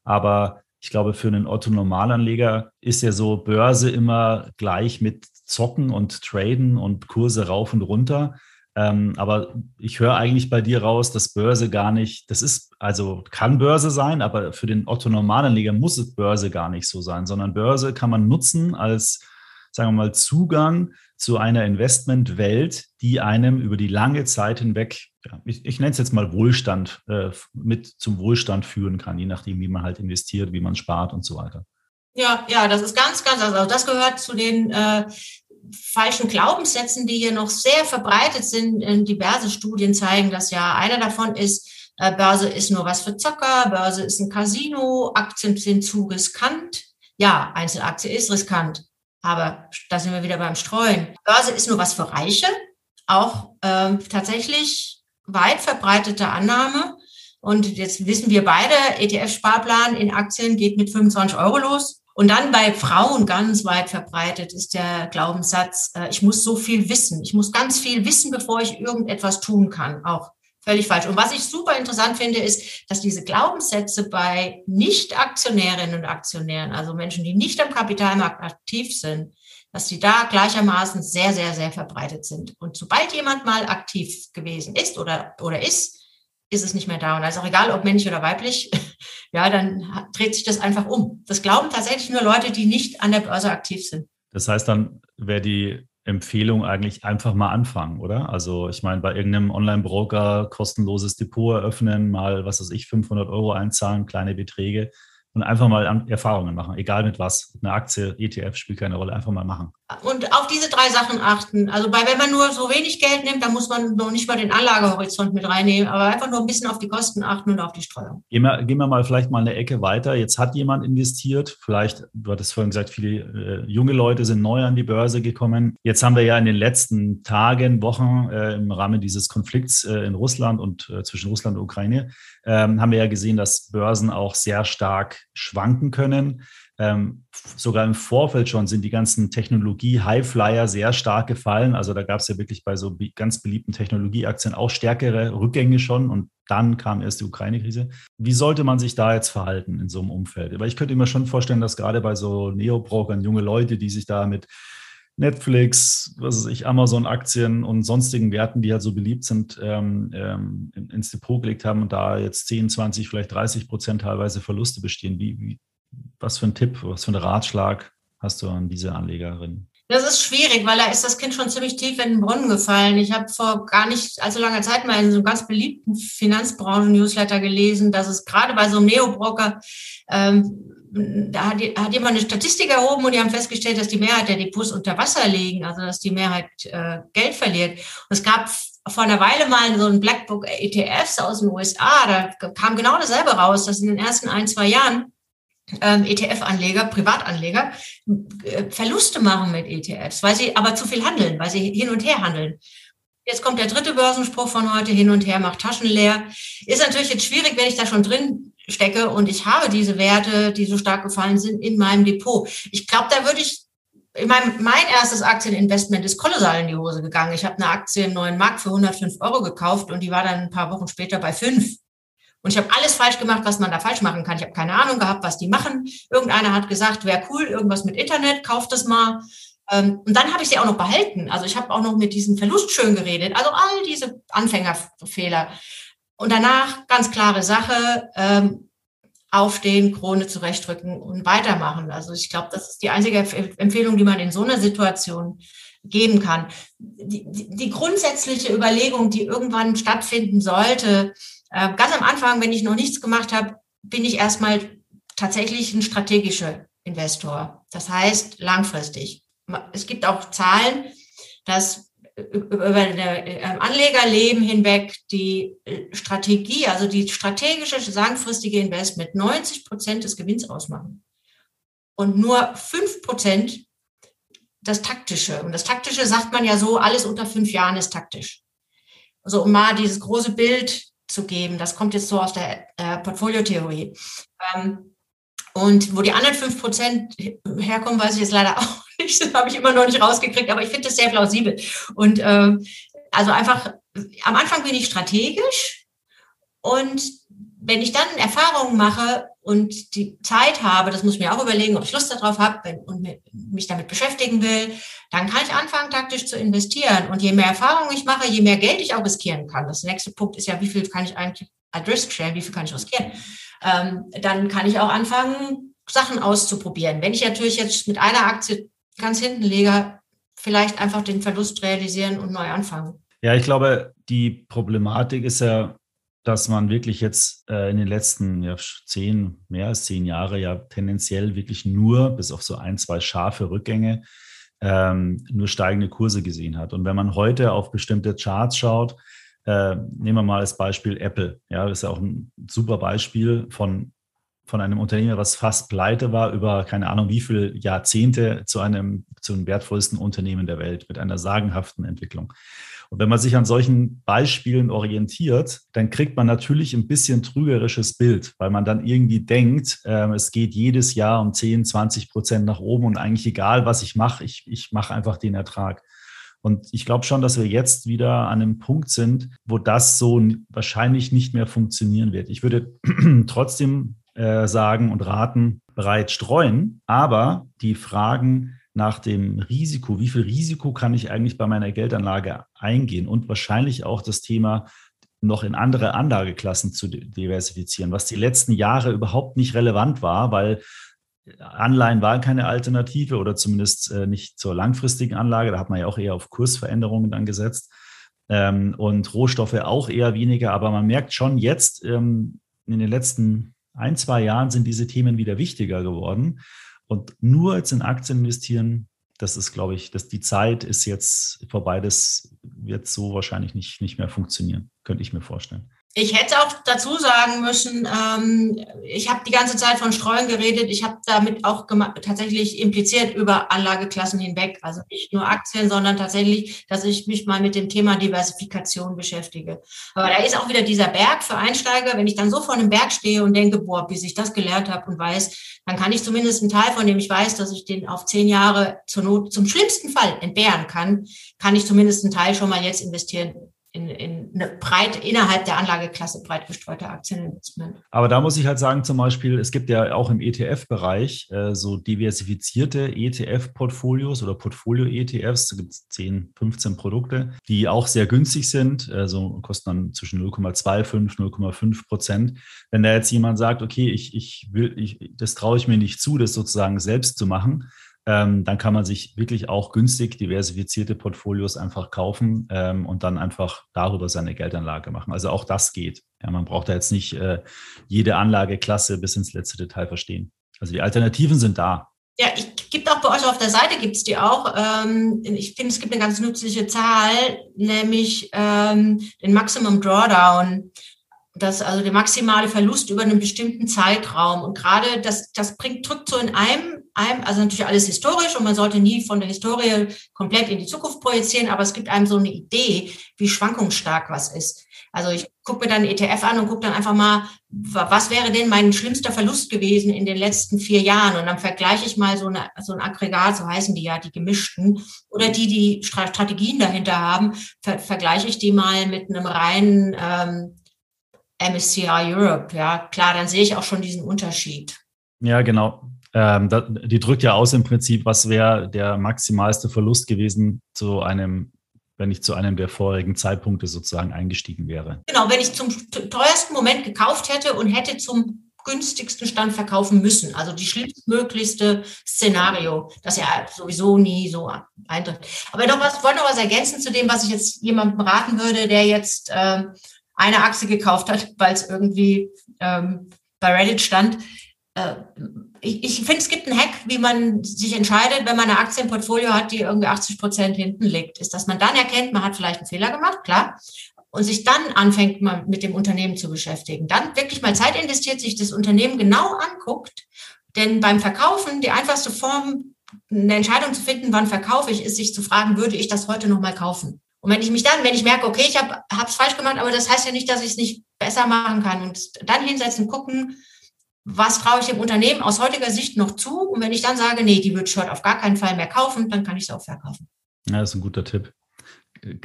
Aber ich glaube, für einen Otto-Normalanleger ist ja so Börse immer gleich mit Zocken und Traden und Kurse rauf und runter. Ähm, aber ich höre eigentlich bei dir raus, dass Börse gar nicht, das ist, also kann Börse sein, aber für den Otto-Normalanleger muss es Börse gar nicht so sein, sondern Börse kann man nutzen als, sagen wir mal, Zugang zu einer Investmentwelt, die einem über die lange Zeit hinweg, ja, ich, ich nenne es jetzt mal Wohlstand, äh, mit zum Wohlstand führen kann, je nachdem, wie man halt investiert, wie man spart und so weiter. Ja, ja, das ist ganz, ganz, also das gehört zu den äh, falschen Glaubenssätzen, die hier noch sehr verbreitet sind. Diverse Studien zeigen das ja. Einer davon ist, äh, Börse ist nur was für Zocker, Börse ist ein Casino, Aktien sind zu riskant. Ja, Einzelaktie ist riskant, aber da sind wir wieder beim Streuen. Börse ist nur was für Reiche, auch ähm, tatsächlich weit verbreitete Annahme. Und jetzt wissen wir beide, ETF-Sparplan in Aktien geht mit 25 Euro los. Und dann bei Frauen ganz weit verbreitet ist der Glaubenssatz, äh, ich muss so viel wissen. Ich muss ganz viel wissen, bevor ich irgendetwas tun kann. Auch völlig falsch. Und was ich super interessant finde, ist, dass diese Glaubenssätze bei Nicht-Aktionärinnen und Aktionären, also Menschen, die nicht am Kapitalmarkt aktiv sind, dass sie da gleichermaßen sehr, sehr, sehr verbreitet sind. Und sobald jemand mal aktiv gewesen ist oder, oder ist, ist es nicht mehr da. Und da ist auch egal, ob männlich oder weiblich, ja, dann dreht sich das einfach um. Das glauben tatsächlich nur Leute, die nicht an der Börse aktiv sind. Das heißt, dann wäre die Empfehlung eigentlich einfach mal anfangen, oder? Also ich meine, bei irgendeinem Online-Broker kostenloses Depot eröffnen, mal, was weiß ich, 500 Euro einzahlen, kleine Beträge und einfach mal Erfahrungen machen, egal mit was. Eine Aktie, ETF spielt keine Rolle, einfach mal machen. Und auf diese drei Sachen achten. Also bei, wenn man nur so wenig Geld nimmt, dann muss man noch nicht mal den Anlagehorizont mit reinnehmen, aber einfach nur ein bisschen auf die Kosten achten und auf die Streuung. Gehen wir, gehen wir mal vielleicht mal eine Ecke weiter. Jetzt hat jemand investiert, vielleicht, du hattest vorhin gesagt, viele äh, junge Leute sind neu an die Börse gekommen. Jetzt haben wir ja in den letzten Tagen, Wochen äh, im Rahmen dieses Konflikts äh, in Russland und äh, zwischen Russland und Ukraine ähm, haben wir ja gesehen, dass Börsen auch sehr stark schwanken können. Ähm, sogar im Vorfeld schon sind die ganzen Technologie-Highflyer sehr stark gefallen. Also da gab es ja wirklich bei so ganz beliebten Technologieaktien auch stärkere Rückgänge schon und dann kam erst die Ukraine-Krise. Wie sollte man sich da jetzt verhalten in so einem Umfeld? Weil ich könnte mir schon vorstellen, dass gerade bei so Neo-Brokern junge Leute, die sich da mit Netflix, was weiß ich, Amazon-Aktien und sonstigen Werten, die halt so beliebt sind, ähm, ähm, ins Depot gelegt haben und da jetzt 10, 20, vielleicht 30 Prozent teilweise Verluste bestehen. Wie, wie, was für ein Tipp, was für einen Ratschlag hast du an diese Anlegerin? Das ist schwierig, weil da ist das Kind schon ziemlich tief in den Brunnen gefallen. Ich habe vor gar nicht allzu langer Zeit mal in so einem ganz beliebten Finanzbranchen-Newsletter gelesen, dass es gerade bei so einem Neobroker ähm, da hat, hat jemand eine Statistik erhoben und die haben festgestellt, dass die Mehrheit der Depots unter Wasser liegen, also dass die Mehrheit äh, Geld verliert. Und es gab vor einer Weile mal so ein Blackbook ETFs aus den USA, da kam genau dasselbe raus, dass in den ersten ein, zwei Jahren ähm, ETF-Anleger, Privatanleger, äh, Verluste machen mit ETFs, weil sie aber zu viel handeln, weil sie hin und her handeln. Jetzt kommt der dritte Börsenspruch von heute, hin und her, macht Taschen leer. Ist natürlich jetzt schwierig, wenn ich da schon drin stecke und ich habe diese Werte, die so stark gefallen sind, in meinem Depot. Ich glaube, da würde ich, meine, mein erstes Aktieninvestment ist kolossal in die Hose gegangen. Ich habe eine Aktie im neuen Markt für 105 Euro gekauft und die war dann ein paar Wochen später bei fünf. Und ich habe alles falsch gemacht, was man da falsch machen kann. Ich habe keine Ahnung gehabt, was die machen. Irgendeiner hat gesagt, wäre cool, irgendwas mit Internet, kauft das mal. Ähm, und dann habe ich sie auch noch behalten. Also ich habe auch noch mit diesem Verlust schön geredet. Also all diese Anfängerfehler. Und danach ganz klare Sache, ähm, aufstehen, Krone zurechtrücken und weitermachen. Also ich glaube, das ist die einzige Empfehlung, die man in so einer Situation geben kann. Die, die, die grundsätzliche Überlegung, die irgendwann stattfinden sollte, äh, ganz am Anfang, wenn ich noch nichts gemacht habe, bin ich erstmal tatsächlich ein strategischer Investor. Das heißt langfristig. Es gibt auch Zahlen, dass über ein ähm, Anlegerleben hinweg die äh, Strategie, also die strategische langfristige Investment 90 Prozent des Gewinns ausmachen und nur 5 Prozent das Taktische. Und das Taktische sagt man ja so, alles unter fünf Jahren ist taktisch. Also um mal dieses große Bild zu geben. Das kommt jetzt so aus der äh, Portfoliotheorie. Ähm, und wo die anderen fünf Prozent herkommen, weiß ich jetzt leider auch nicht. Das habe ich immer noch nicht rausgekriegt, aber ich finde das sehr plausibel. Und äh, also einfach, am Anfang bin ich strategisch und wenn ich dann Erfahrungen mache und die Zeit habe, das muss ich mir auch überlegen, ob ich Lust darauf habe und mich damit beschäftigen will, dann kann ich anfangen, taktisch zu investieren. Und je mehr Erfahrungen ich mache, je mehr Geld ich auch riskieren kann. Das nächste Punkt ist ja, wie viel kann ich eigentlich at risk stellen, wie viel kann ich riskieren? Ähm, dann kann ich auch anfangen, Sachen auszuprobieren. Wenn ich natürlich jetzt mit einer Aktie ganz hinten lege, vielleicht einfach den Verlust realisieren und neu anfangen. Ja, ich glaube, die Problematik ist ja, dass man wirklich jetzt äh, in den letzten ja, zehn, mehr als zehn Jahre ja tendenziell wirklich nur, bis auf so ein, zwei scharfe Rückgänge, ähm, nur steigende Kurse gesehen hat. Und wenn man heute auf bestimmte Charts schaut, äh, nehmen wir mal als Beispiel Apple. Ja, das ist ja auch ein super Beispiel von, von einem Unternehmen, was fast pleite war, über keine Ahnung wie viele Jahrzehnte zu einem, zu einem wertvollsten Unternehmen der Welt mit einer sagenhaften Entwicklung. Und wenn man sich an solchen Beispielen orientiert, dann kriegt man natürlich ein bisschen trügerisches Bild, weil man dann irgendwie denkt, äh, es geht jedes Jahr um 10, 20 Prozent nach oben und eigentlich egal, was ich mache, ich, ich mache einfach den Ertrag. Und ich glaube schon, dass wir jetzt wieder an einem Punkt sind, wo das so wahrscheinlich nicht mehr funktionieren wird. Ich würde trotzdem äh, sagen und raten, bereit streuen, aber die Fragen nach dem Risiko, wie viel Risiko kann ich eigentlich bei meiner Geldanlage eingehen und wahrscheinlich auch das Thema noch in andere Anlageklassen zu diversifizieren, was die letzten Jahre überhaupt nicht relevant war, weil Anleihen waren keine Alternative oder zumindest äh, nicht zur langfristigen Anlage. Da hat man ja auch eher auf Kursveränderungen dann gesetzt. Ähm, und Rohstoffe auch eher weniger. Aber man merkt schon jetzt, ähm, in den letzten ein, zwei Jahren sind diese Themen wieder wichtiger geworden. Und nur jetzt in Aktien investieren, das ist, glaube ich, dass die Zeit ist jetzt vorbei. Das wird so wahrscheinlich nicht, nicht mehr funktionieren, könnte ich mir vorstellen. Ich hätte auch dazu sagen müssen, ähm, ich habe die ganze Zeit von Streuen geredet. Ich habe damit auch tatsächlich impliziert über Anlageklassen hinweg. Also nicht nur Aktien, sondern tatsächlich, dass ich mich mal mit dem Thema Diversifikation beschäftige. Aber da ist auch wieder dieser Berg für Einsteiger. Wenn ich dann so vor einem Berg stehe und denke, boah, bis ich das gelernt habe und weiß, dann kann ich zumindest einen Teil, von dem ich weiß, dass ich den auf zehn Jahre zur Not, zum schlimmsten Fall entbehren kann, kann ich zumindest einen Teil schon mal jetzt investieren in, in eine breit innerhalb der Anlageklasse breit gestreute Aktieninvestment. Aber da muss ich halt sagen, zum Beispiel, es gibt ja auch im ETF-Bereich äh, so diversifizierte ETF-Portfolios oder Portfolio-ETFs. Da gibt es 10, 15 Produkte, die auch sehr günstig sind, also kosten dann zwischen 0,25, 0,5 Prozent. Wenn da jetzt jemand sagt, okay, ich, ich will, ich, das traue ich mir nicht zu, das sozusagen selbst zu machen, ähm, dann kann man sich wirklich auch günstig diversifizierte Portfolios einfach kaufen ähm, und dann einfach darüber seine Geldanlage machen. Also auch das geht. Ja, man braucht da jetzt nicht äh, jede Anlageklasse bis ins letzte Detail verstehen. Also die Alternativen sind da. Ja, ich gibt auch bei euch auf der Seite gibt es die auch. Ähm, ich finde, es gibt eine ganz nützliche Zahl, nämlich ähm, den Maximum Drawdown das also der maximale Verlust über einen bestimmten Zeitraum. Und gerade das, das bringt, drückt so in einem, einem, also natürlich alles historisch und man sollte nie von der Historie komplett in die Zukunft projizieren, aber es gibt einem so eine Idee, wie schwankungsstark was ist. Also ich gucke mir dann ETF an und gucke dann einfach mal, was wäre denn mein schlimmster Verlust gewesen in den letzten vier Jahren? Und dann vergleiche ich mal so, eine, so ein Aggregat, so heißen die ja, die gemischten, oder die, die Strategien dahinter haben, ver vergleiche ich die mal mit einem reinen ähm, MSCI Europe. Ja, klar, dann sehe ich auch schon diesen Unterschied. Ja, genau. Ähm, die drückt ja aus im Prinzip, was wäre der maximalste Verlust gewesen zu einem, wenn ich zu einem der vorigen Zeitpunkte sozusagen eingestiegen wäre. Genau, wenn ich zum teuersten Moment gekauft hätte und hätte zum günstigsten Stand verkaufen müssen. Also die schlimmstmöglichste Szenario, das ja sowieso nie so eintritt. Aber noch was, wollte noch was ergänzen zu dem, was ich jetzt jemandem raten würde, der jetzt äh, eine Aktie gekauft hat, weil es irgendwie ähm, bei Reddit stand. Äh, ich, ich finde, es gibt einen Hack, wie man sich entscheidet, wenn man eine Aktie im Portfolio hat, die irgendwie 80 Prozent hinten liegt, ist, dass man dann erkennt, man hat vielleicht einen Fehler gemacht, klar, und sich dann anfängt, mal mit dem Unternehmen zu beschäftigen. Dann wirklich mal Zeit investiert, sich das Unternehmen genau anguckt, denn beim Verkaufen, die einfachste Form, eine Entscheidung zu finden, wann verkaufe ich, ist sich zu fragen, würde ich das heute noch mal kaufen? Und wenn ich mich dann, wenn ich merke, okay, ich habe es falsch gemacht, aber das heißt ja nicht, dass ich es nicht besser machen kann. Und dann hinsetzen, gucken, was traue ich dem Unternehmen aus heutiger Sicht noch zu? Und wenn ich dann sage, nee, die wird Shirt auf gar keinen Fall mehr kaufen, dann kann ich es auch verkaufen. Ja, das ist ein guter Tipp.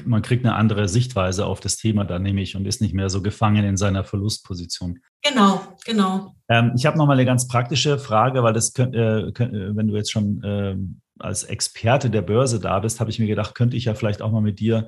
Man kriegt eine andere Sichtweise auf das Thema dann nämlich und ist nicht mehr so gefangen in seiner Verlustposition. Genau, genau. Ähm, ich habe noch mal eine ganz praktische Frage, weil das, könnt, äh, könnt, äh, wenn du jetzt schon äh, als Experte der Börse da bist, habe ich mir gedacht, könnte ich ja vielleicht auch mal mit dir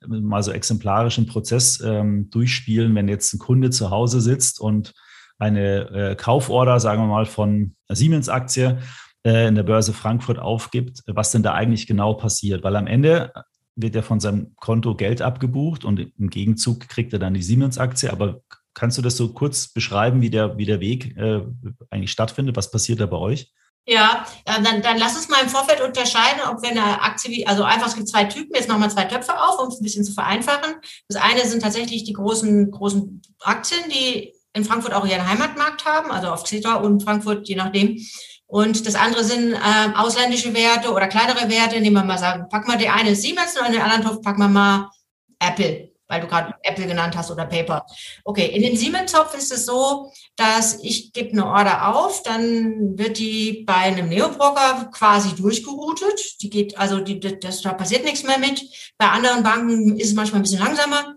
äh, mal so exemplarischen Prozess ähm, durchspielen, wenn jetzt ein Kunde zu Hause sitzt und eine äh, Kauforder, sagen wir mal, von Siemens-Aktie äh, in der Börse Frankfurt aufgibt, was denn da eigentlich genau passiert. Weil am Ende wird er von seinem Konto Geld abgebucht und im Gegenzug kriegt er dann die Siemens-Aktie. Aber kannst du das so kurz beschreiben, wie der, wie der Weg äh, eigentlich stattfindet? Was passiert da bei euch? Ja, dann, dann lass uns mal im Vorfeld unterscheiden, ob wir eine Aktie, also einfach es gibt zwei Typen, jetzt wir zwei Töpfe auf, um es ein bisschen zu vereinfachen. Das eine sind tatsächlich die großen, großen Aktien, die in Frankfurt auch ihren Heimatmarkt haben, also auf Xetra und Frankfurt, je nachdem. Und das andere sind äh, ausländische Werte oder kleinere Werte, indem wir mal sagen, pack mal die eine Siemens und in den anderen Topf packen wir mal Apple, weil du gerade Apple genannt hast oder Paper. Okay, in dem Siemens-Topf ist es so, dass ich gebe eine Order auf, dann wird die bei einem Neobroker quasi durchgeroutet. Die geht, also die, das, da passiert nichts mehr mit. Bei anderen Banken ist es manchmal ein bisschen langsamer.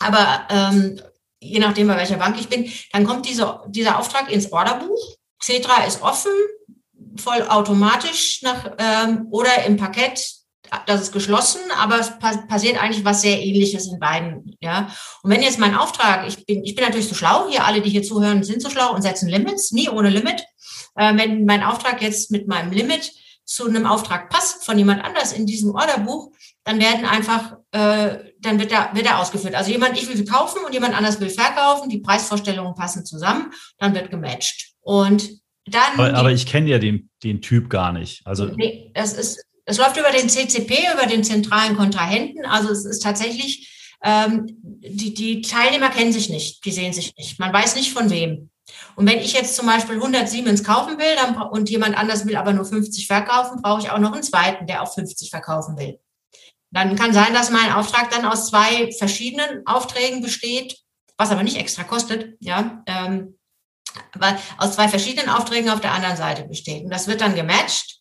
Aber ähm, je nachdem, bei welcher Bank ich bin, dann kommt diese, dieser Auftrag ins Orderbuch. Xetra ist offen, voll automatisch nach, ähm, oder im Parkett, das ist geschlossen, aber es passiert eigentlich was sehr ähnliches in beiden, ja. Und wenn jetzt mein Auftrag, ich bin, ich bin natürlich so schlau, hier alle, die hier zuhören, sind so schlau und setzen Limits, nie ohne Limit. Äh, wenn mein Auftrag jetzt mit meinem Limit zu einem Auftrag passt von jemand anders in diesem Orderbuch, dann werden einfach, äh, dann wird er, wird er ausgeführt. Also jemand, ich will kaufen und jemand anders will verkaufen, die Preisvorstellungen passen zusammen, dann wird gematcht. Und dann. Aber, aber ich kenne ja den, den Typ gar nicht. Also. Nee, das ist, es läuft über den CCP, über den zentralen Kontrahenten. Also es ist tatsächlich, ähm, die, die Teilnehmer kennen sich nicht, die sehen sich nicht. Man weiß nicht von wem. Und wenn ich jetzt zum Beispiel 100 Siemens kaufen will dann, und jemand anders will aber nur 50 verkaufen, brauche ich auch noch einen zweiten, der auch 50 verkaufen will. Dann kann sein, dass mein Auftrag dann aus zwei verschiedenen Aufträgen besteht, was aber nicht extra kostet, ja, ähm, weil aus zwei verschiedenen Aufträgen auf der anderen Seite besteht. Und das wird dann gematcht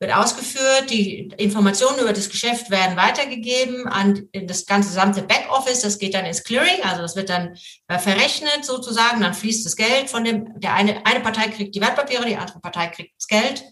wird ausgeführt, die Informationen über das Geschäft werden weitergegeben an das ganze gesamte Backoffice, das geht dann ins Clearing, also das wird dann äh, verrechnet sozusagen, dann fließt das Geld von dem, der eine, eine Partei kriegt die Wertpapiere, die andere Partei kriegt das Geld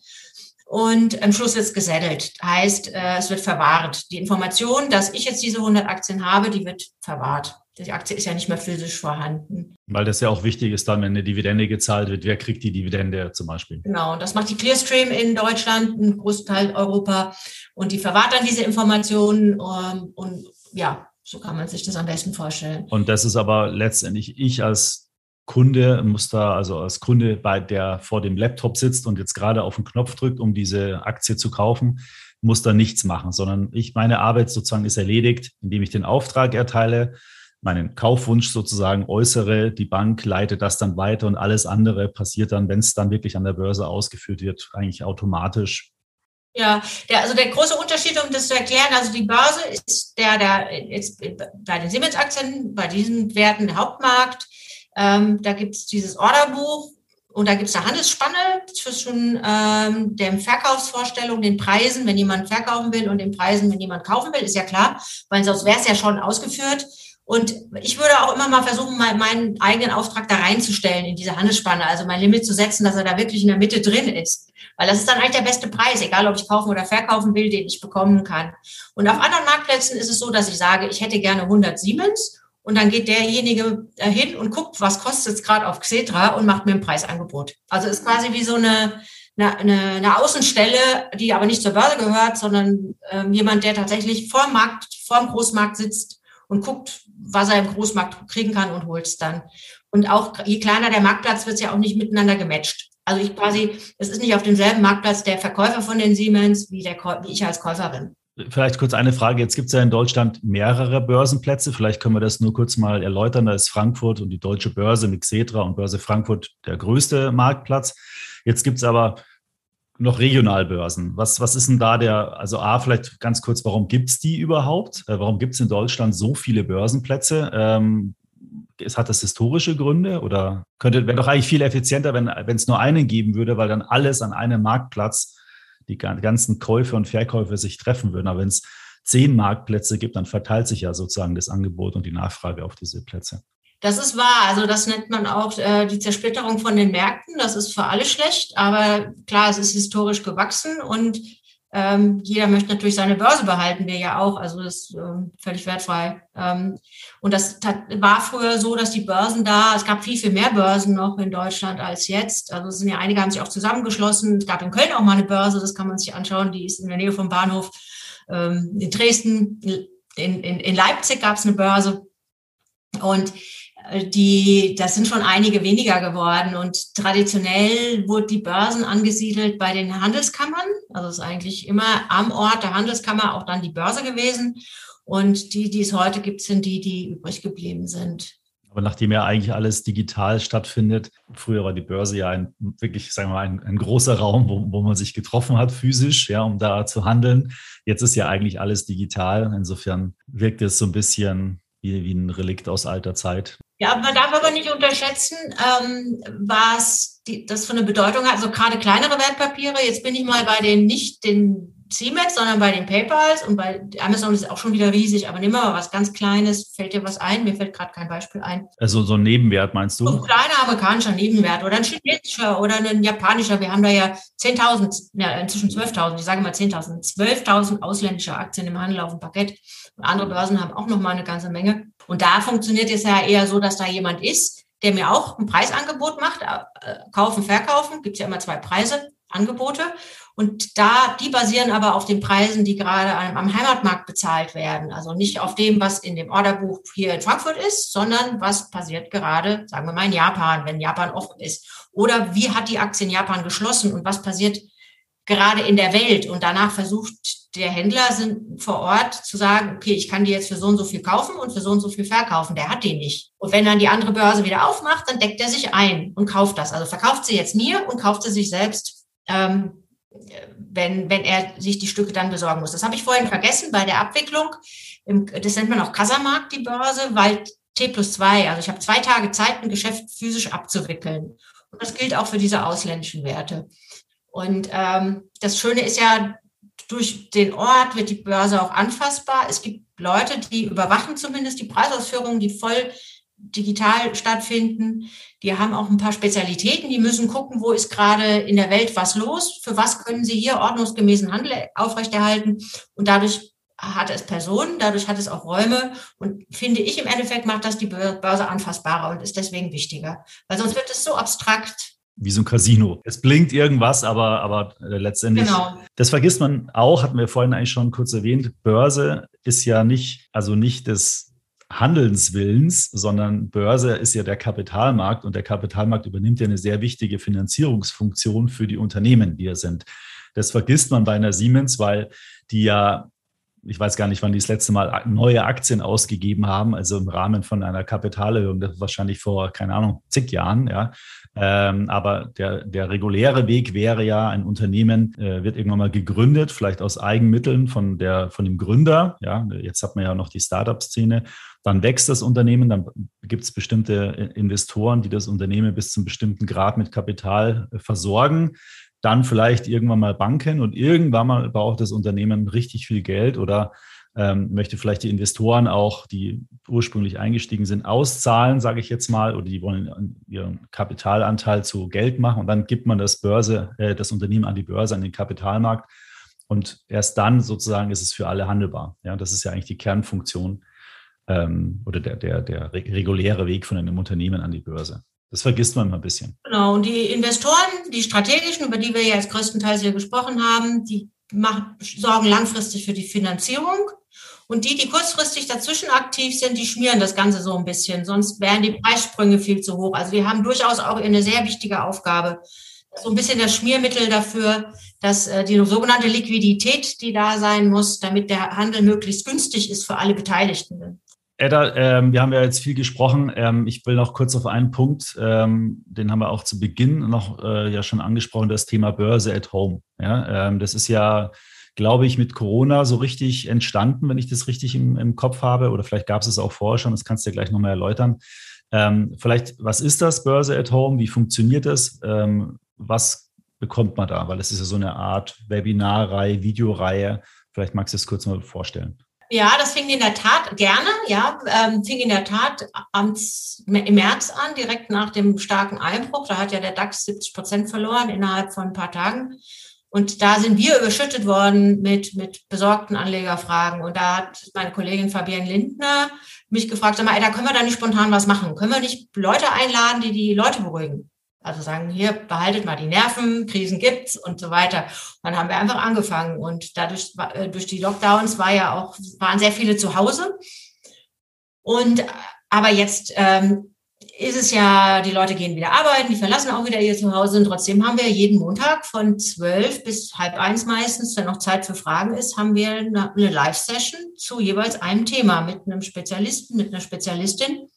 und am Schluss wird es gesettelt, heißt, äh, es wird verwahrt. Die Information, dass ich jetzt diese 100 Aktien habe, die wird verwahrt die Aktie ist ja nicht mehr physisch vorhanden. Weil das ja auch wichtig ist, dann, wenn eine Dividende gezahlt wird, wer kriegt die Dividende zum Beispiel? Genau, das macht die Clearstream in Deutschland, ein Großteil Europa und die verwahrt dann diese Informationen ähm, und ja, so kann man sich das am besten vorstellen. Und das ist aber letztendlich ich als Kunde muss da, also als Kunde, bei der vor dem Laptop sitzt und jetzt gerade auf den Knopf drückt, um diese Aktie zu kaufen, muss da nichts machen, sondern ich, meine Arbeit sozusagen ist erledigt, indem ich den Auftrag erteile meinen Kaufwunsch sozusagen äußere, die Bank leitet das dann weiter und alles andere passiert dann, wenn es dann wirklich an der Börse ausgeführt wird, eigentlich automatisch. Ja, der, also der große Unterschied, um das zu erklären, also die Börse ist der, der jetzt bei den Siemens-Aktien, bei diesen Werten der Hauptmarkt. Ähm, da gibt es dieses Orderbuch und da gibt es eine Handelsspanne zwischen ähm, der Verkaufsvorstellung, den Preisen, wenn jemand verkaufen will, und den Preisen, wenn jemand kaufen will, ist ja klar, weil sonst wäre es ja schon ausgeführt. Und ich würde auch immer mal versuchen, mal meinen eigenen Auftrag da reinzustellen in diese Handelsspanne, also mein Limit zu setzen, dass er da wirklich in der Mitte drin ist. Weil das ist dann eigentlich der beste Preis, egal ob ich kaufen oder verkaufen will, den ich bekommen kann. Und auf anderen Marktplätzen ist es so, dass ich sage, ich hätte gerne 100 Siemens und dann geht derjenige hin und guckt, was kostet es gerade auf Xetra und macht mir ein Preisangebot. Also ist quasi wie so eine, eine, eine Außenstelle, die aber nicht zur Börse gehört, sondern ähm, jemand, der tatsächlich vor dem Markt, vor dem Großmarkt sitzt und guckt, was er im Großmarkt kriegen kann und holt es dann. Und auch je kleiner der Marktplatz, wird es ja auch nicht miteinander gematcht. Also ich quasi, es ist nicht auf demselben Marktplatz der Verkäufer von den Siemens wie, der, wie ich als Käuferin. Vielleicht kurz eine Frage. Jetzt gibt es ja in Deutschland mehrere Börsenplätze. Vielleicht können wir das nur kurz mal erläutern. Da ist Frankfurt und die Deutsche Börse mit Xetra und Börse Frankfurt der größte Marktplatz. Jetzt gibt es aber noch Regionalbörsen. Was, was ist denn da der, also A, vielleicht ganz kurz, warum gibt es die überhaupt? Äh, warum gibt es in Deutschland so viele Börsenplätze? Ähm, hat das historische Gründe oder könnte, wäre doch eigentlich viel effizienter, wenn es nur einen geben würde, weil dann alles an einem Marktplatz, die ganzen Käufe und Verkäufe sich treffen würden. Aber wenn es zehn Marktplätze gibt, dann verteilt sich ja sozusagen das Angebot und die Nachfrage auf diese Plätze. Das ist wahr. Also das nennt man auch äh, die Zersplitterung von den Märkten. Das ist für alle schlecht. Aber klar, es ist historisch gewachsen und ähm, jeder möchte natürlich seine Börse behalten, wir ja auch. Also das ist ähm, völlig wertfrei. Ähm, und das war früher so, dass die Börsen da, es gab viel, viel mehr Börsen noch in Deutschland als jetzt. Also es sind ja einige haben sich auch zusammengeschlossen. Es gab in Köln auch mal eine Börse, das kann man sich anschauen, die ist in der Nähe vom Bahnhof. Ähm, in Dresden, in, in, in Leipzig gab es eine Börse. Und die, das sind schon einige weniger geworden. Und traditionell wurde die Börsen angesiedelt bei den Handelskammern. Also es ist eigentlich immer am Ort der Handelskammer auch dann die Börse gewesen. Und die, die es heute gibt, sind die, die übrig geblieben sind. Aber nachdem ja eigentlich alles digital stattfindet, früher war die Börse ja ein, wirklich, sagen wir mal, ein, ein großer Raum, wo, wo man sich getroffen hat, physisch, ja, um da zu handeln. Jetzt ist ja eigentlich alles digital. Insofern wirkt es so ein bisschen wie, wie ein Relikt aus alter Zeit. Ja, man darf aber nicht unterschätzen, ähm, was die, das für eine Bedeutung hat. Also gerade kleinere Wertpapiere. Jetzt bin ich mal bei den nicht den CMEX, sondern bei den PayPals und bei Amazon ist es auch schon wieder riesig. Aber nehmen wir mal was ganz Kleines. Fällt dir was ein? Mir fällt gerade kein Beispiel ein. Also so ein Nebenwert meinst du? So ein kleiner amerikanischer Nebenwert oder ein chinesischer oder ein japanischer. Wir haben da ja 10.000, ja, inzwischen 12.000, ich sage mal 10.000, 12.000 ausländische Aktien im Handel auf dem Parkett. Und andere Börsen haben auch noch mal eine ganze Menge. Und da funktioniert es ja eher so, dass da jemand ist, der mir auch ein Preisangebot macht, äh, kaufen, verkaufen, gibt es ja immer zwei Preise, Angebote. Und da, die basieren aber auf den Preisen, die gerade am Heimatmarkt bezahlt werden. Also nicht auf dem, was in dem Orderbuch hier in Frankfurt ist, sondern was passiert gerade, sagen wir mal, in Japan, wenn Japan offen ist. Oder wie hat die Aktie in Japan geschlossen und was passiert gerade in der Welt? Und danach versucht der Händler vor Ort zu sagen, okay, ich kann die jetzt für so und so viel kaufen und für so und so viel verkaufen. Der hat die nicht. Und wenn dann die andere Börse wieder aufmacht, dann deckt er sich ein und kauft das. Also verkauft sie jetzt mir und kauft sie sich selbst, ähm, wenn, wenn er sich die Stücke dann besorgen muss. Das habe ich vorhin vergessen bei der Abwicklung. Das nennt man auch Kassamarkt, die Börse, weil T plus zwei, also ich habe zwei Tage Zeit, ein Geschäft physisch abzuwickeln. Und das gilt auch für diese ausländischen Werte. Und ähm, das Schöne ist ja, durch den Ort wird die Börse auch anfassbar. Es gibt Leute, die überwachen zumindest die Preisausführungen, die voll digital stattfinden. Die haben auch ein paar Spezialitäten. Die müssen gucken, wo ist gerade in der Welt was los. Für was können sie hier ordnungsgemäßen Handel aufrechterhalten? Und dadurch hat es Personen, dadurch hat es auch Räume. Und finde ich im Endeffekt macht das die Börse anfassbarer und ist deswegen wichtiger. Weil sonst wird es so abstrakt wie so ein Casino. Es blinkt irgendwas, aber, aber äh, letztendlich, genau. das vergisst man auch, hatten wir vorhin eigentlich schon kurz erwähnt, Börse ist ja nicht, also nicht des Handelswillens, sondern Börse ist ja der Kapitalmarkt und der Kapitalmarkt übernimmt ja eine sehr wichtige Finanzierungsfunktion für die Unternehmen, die er sind. Das vergisst man bei einer Siemens, weil die ja ich weiß gar nicht, wann die das letzte Mal neue Aktien ausgegeben haben, also im Rahmen von einer Kapitalerhöhung, das ist wahrscheinlich vor, keine Ahnung, zig Jahren, ja. Ähm, aber der, der reguläre Weg wäre ja, ein Unternehmen äh, wird irgendwann mal gegründet, vielleicht aus Eigenmitteln von, der, von dem Gründer. Ja, jetzt hat man ja noch die Startup-Szene. Dann wächst das Unternehmen, dann gibt es bestimmte Investoren, die das Unternehmen bis zum bestimmten Grad mit Kapital äh, versorgen dann vielleicht irgendwann mal Banken und irgendwann mal braucht das Unternehmen richtig viel Geld oder ähm, möchte vielleicht die Investoren auch, die ursprünglich eingestiegen sind, auszahlen, sage ich jetzt mal, oder die wollen ihren Kapitalanteil zu Geld machen und dann gibt man das Börse, äh, das Unternehmen an die Börse, an den Kapitalmarkt und erst dann sozusagen ist es für alle handelbar. Ja, das ist ja eigentlich die Kernfunktion ähm, oder der, der, der reguläre Weg von einem Unternehmen an die Börse. Das vergisst man mal ein bisschen. Genau, und die Investoren, die strategischen, über die wir ja jetzt größtenteils hier gesprochen haben, die machen, sorgen langfristig für die Finanzierung. Und die, die kurzfristig dazwischen aktiv sind, die schmieren das Ganze so ein bisschen. Sonst wären die Preissprünge viel zu hoch. Also wir haben durchaus auch eine sehr wichtige Aufgabe. So ein bisschen das Schmiermittel dafür, dass äh, die sogenannte Liquidität, die da sein muss, damit der Handel möglichst günstig ist für alle Beteiligten. Edda, ähm, wir haben ja jetzt viel gesprochen. Ähm, ich will noch kurz auf einen Punkt, ähm, den haben wir auch zu Beginn noch äh, ja schon angesprochen, das Thema Börse at Home. Ja, ähm, das ist ja, glaube ich, mit Corona so richtig entstanden, wenn ich das richtig im, im Kopf habe. Oder vielleicht gab es es auch vorher schon, das kannst du ja gleich nochmal erläutern. Ähm, vielleicht, was ist das Börse at Home? Wie funktioniert das? Ähm, was bekommt man da? Weil es ist ja so eine Art Webinarreihe, Videoreihe. Vielleicht magst du es kurz mal vorstellen. Ja, das fing in der Tat gerne, ja, ähm, fing in der Tat am, im März an, direkt nach dem starken Einbruch. Da hat ja der DAX 70 Prozent verloren innerhalb von ein paar Tagen. Und da sind wir überschüttet worden mit, mit besorgten Anlegerfragen. Und da hat meine Kollegin Fabienne Lindner mich gefragt, sag mal, ey, da können wir da nicht spontan was machen. Können wir nicht Leute einladen, die die Leute beruhigen? Also sagen, hier behaltet mal die Nerven, Krisen gibt's und so weiter. Dann haben wir einfach angefangen und dadurch äh, durch die Lockdowns war ja auch waren sehr viele zu Hause. Und aber jetzt ähm, ist es ja, die Leute gehen wieder arbeiten, die verlassen auch wieder ihr Zuhause und trotzdem haben wir jeden Montag von zwölf bis halb eins meistens, wenn noch Zeit für Fragen ist, haben wir eine, eine Live-Session zu jeweils einem Thema mit einem Spezialisten, mit einer Spezialistin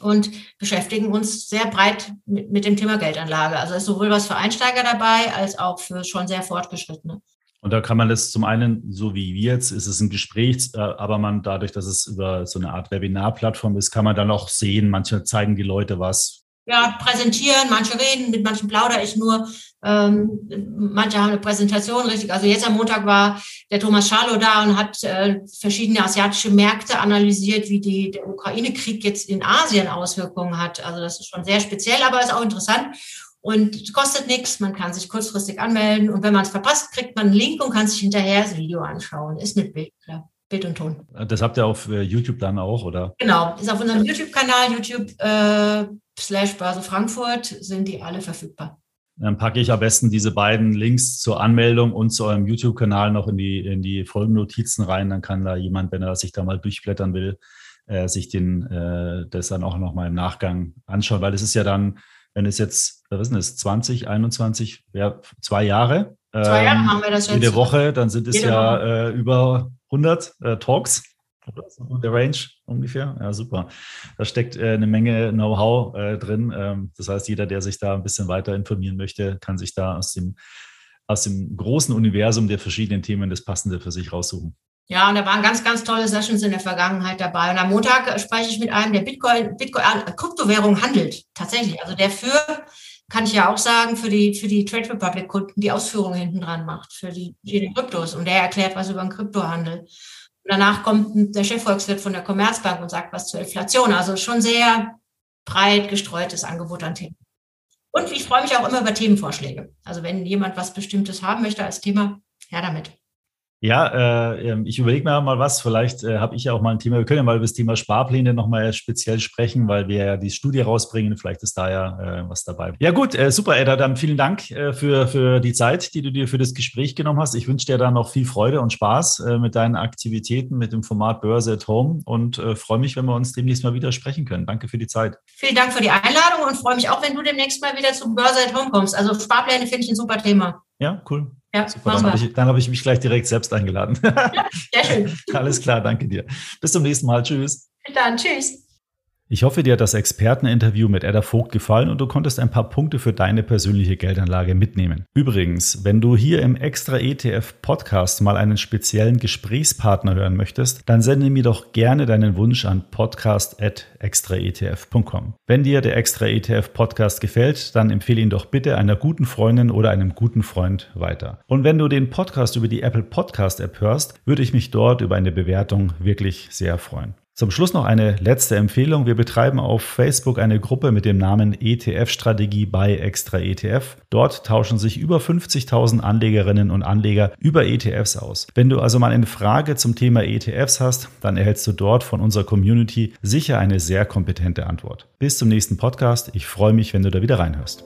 und beschäftigen uns sehr breit mit, mit dem Thema Geldanlage. Also ist sowohl was für Einsteiger dabei als auch für schon sehr fortgeschrittene. Und da kann man das zum einen, so wie wir jetzt, ist es ein Gespräch, äh, aber man dadurch, dass es über so eine Art Webinarplattform ist, kann man dann auch sehen, manche zeigen die Leute was, ja, präsentieren, manche reden, mit manchen plaudere ich nur, ähm, manche haben eine Präsentation richtig. Also jetzt am Montag war der Thomas Schalow da und hat äh, verschiedene asiatische Märkte analysiert, wie die, der Ukraine-Krieg jetzt in Asien Auswirkungen hat. Also das ist schon sehr speziell, aber ist auch interessant. Und kostet nichts, man kann sich kurzfristig anmelden und wenn man es verpasst, kriegt man einen Link und kann sich hinterher das Video anschauen. Ist mit Bild, klar. Bild und Ton. Das habt ihr auf äh, YouTube dann auch, oder? Genau, ist auf unserem YouTube-Kanal, YouTube äh, slash Börse Frankfurt, sind die alle verfügbar. Dann packe ich am besten diese beiden Links zur Anmeldung und zu eurem YouTube-Kanal noch in die, in die Folgennotizen rein. Dann kann da jemand, wenn er sich da mal durchblättern will, äh, sich den, äh, das dann auch nochmal im Nachgang anschauen, weil es ist ja dann, wenn es jetzt, was ist denn das, 20, 21, ja, zwei Jahre. Zwei Jahre ähm, haben wir das jetzt. Jede Woche, dann sind es ja äh, über 100 äh. Der Range ungefähr. Ja, super. Da steckt äh, eine Menge Know-how äh, drin. Ähm, das heißt, jeder, der sich da ein bisschen weiter informieren möchte, kann sich da aus dem, aus dem großen Universum der verschiedenen Themen das Passende für sich raussuchen. Ja, und da waren ganz, ganz tolle Sessions in der Vergangenheit dabei. Und am Montag spreche ich mit einem, der Bitcoin, Bitcoin, äh, Kryptowährung handelt. Tatsächlich. Also der für, kann ich ja auch sagen, für die, für die Trade Republic Kunden die Ausführungen hinten dran macht, für die, die Kryptos. Und der erklärt was über den Kryptohandel. Und danach kommt der Chefvolkswirt von der Commerzbank und sagt was zur Inflation. Also schon sehr breit gestreutes Angebot an Themen. Und ich freue mich auch immer über Themenvorschläge. Also wenn jemand was Bestimmtes haben möchte als Thema, her damit. Ja, äh, ähm, ich überlege mir mal was. Vielleicht äh, habe ich ja auch mal ein Thema. Wir können ja mal über das Thema Sparpläne nochmal speziell sprechen, weil wir ja die Studie rausbringen. Vielleicht ist da ja äh, was dabei. Ja gut, äh, super, Edda. Dann vielen Dank äh, für, für die Zeit, die du dir für das Gespräch genommen hast. Ich wünsche dir dann noch viel Freude und Spaß äh, mit deinen Aktivitäten, mit dem Format Börse at Home und freue mich, wenn wir uns demnächst mal wieder sprechen können. Danke für die Zeit. Vielen Dank für die Einladung und freue mich auch, wenn du demnächst mal wieder zu Börse at Home kommst. Also Sparpläne finde ich ein super Thema. Ja, cool. Ja, Super, dann habe ich, hab ich mich gleich direkt selbst eingeladen. Ja, sehr schön. Alles klar, danke dir. Bis zum nächsten Mal. Tschüss. Bis dann, tschüss. Ich hoffe, dir hat das Experteninterview mit Edda Vogt gefallen und du konntest ein paar Punkte für deine persönliche Geldanlage mitnehmen. Übrigens, wenn du hier im Extra ETF Podcast mal einen speziellen Gesprächspartner hören möchtest, dann sende mir doch gerne deinen Wunsch an podcast@extraetf.com. Wenn dir der Extra ETF Podcast gefällt, dann empfehle ihn doch bitte einer guten Freundin oder einem guten Freund weiter. Und wenn du den Podcast über die Apple Podcast App hörst, würde ich mich dort über eine Bewertung wirklich sehr freuen. Zum Schluss noch eine letzte Empfehlung. Wir betreiben auf Facebook eine Gruppe mit dem Namen ETF-Strategie bei Extra ETF. Dort tauschen sich über 50.000 Anlegerinnen und Anleger über ETFs aus. Wenn du also mal eine Frage zum Thema ETFs hast, dann erhältst du dort von unserer Community sicher eine sehr kompetente Antwort. Bis zum nächsten Podcast. Ich freue mich, wenn du da wieder reinhörst.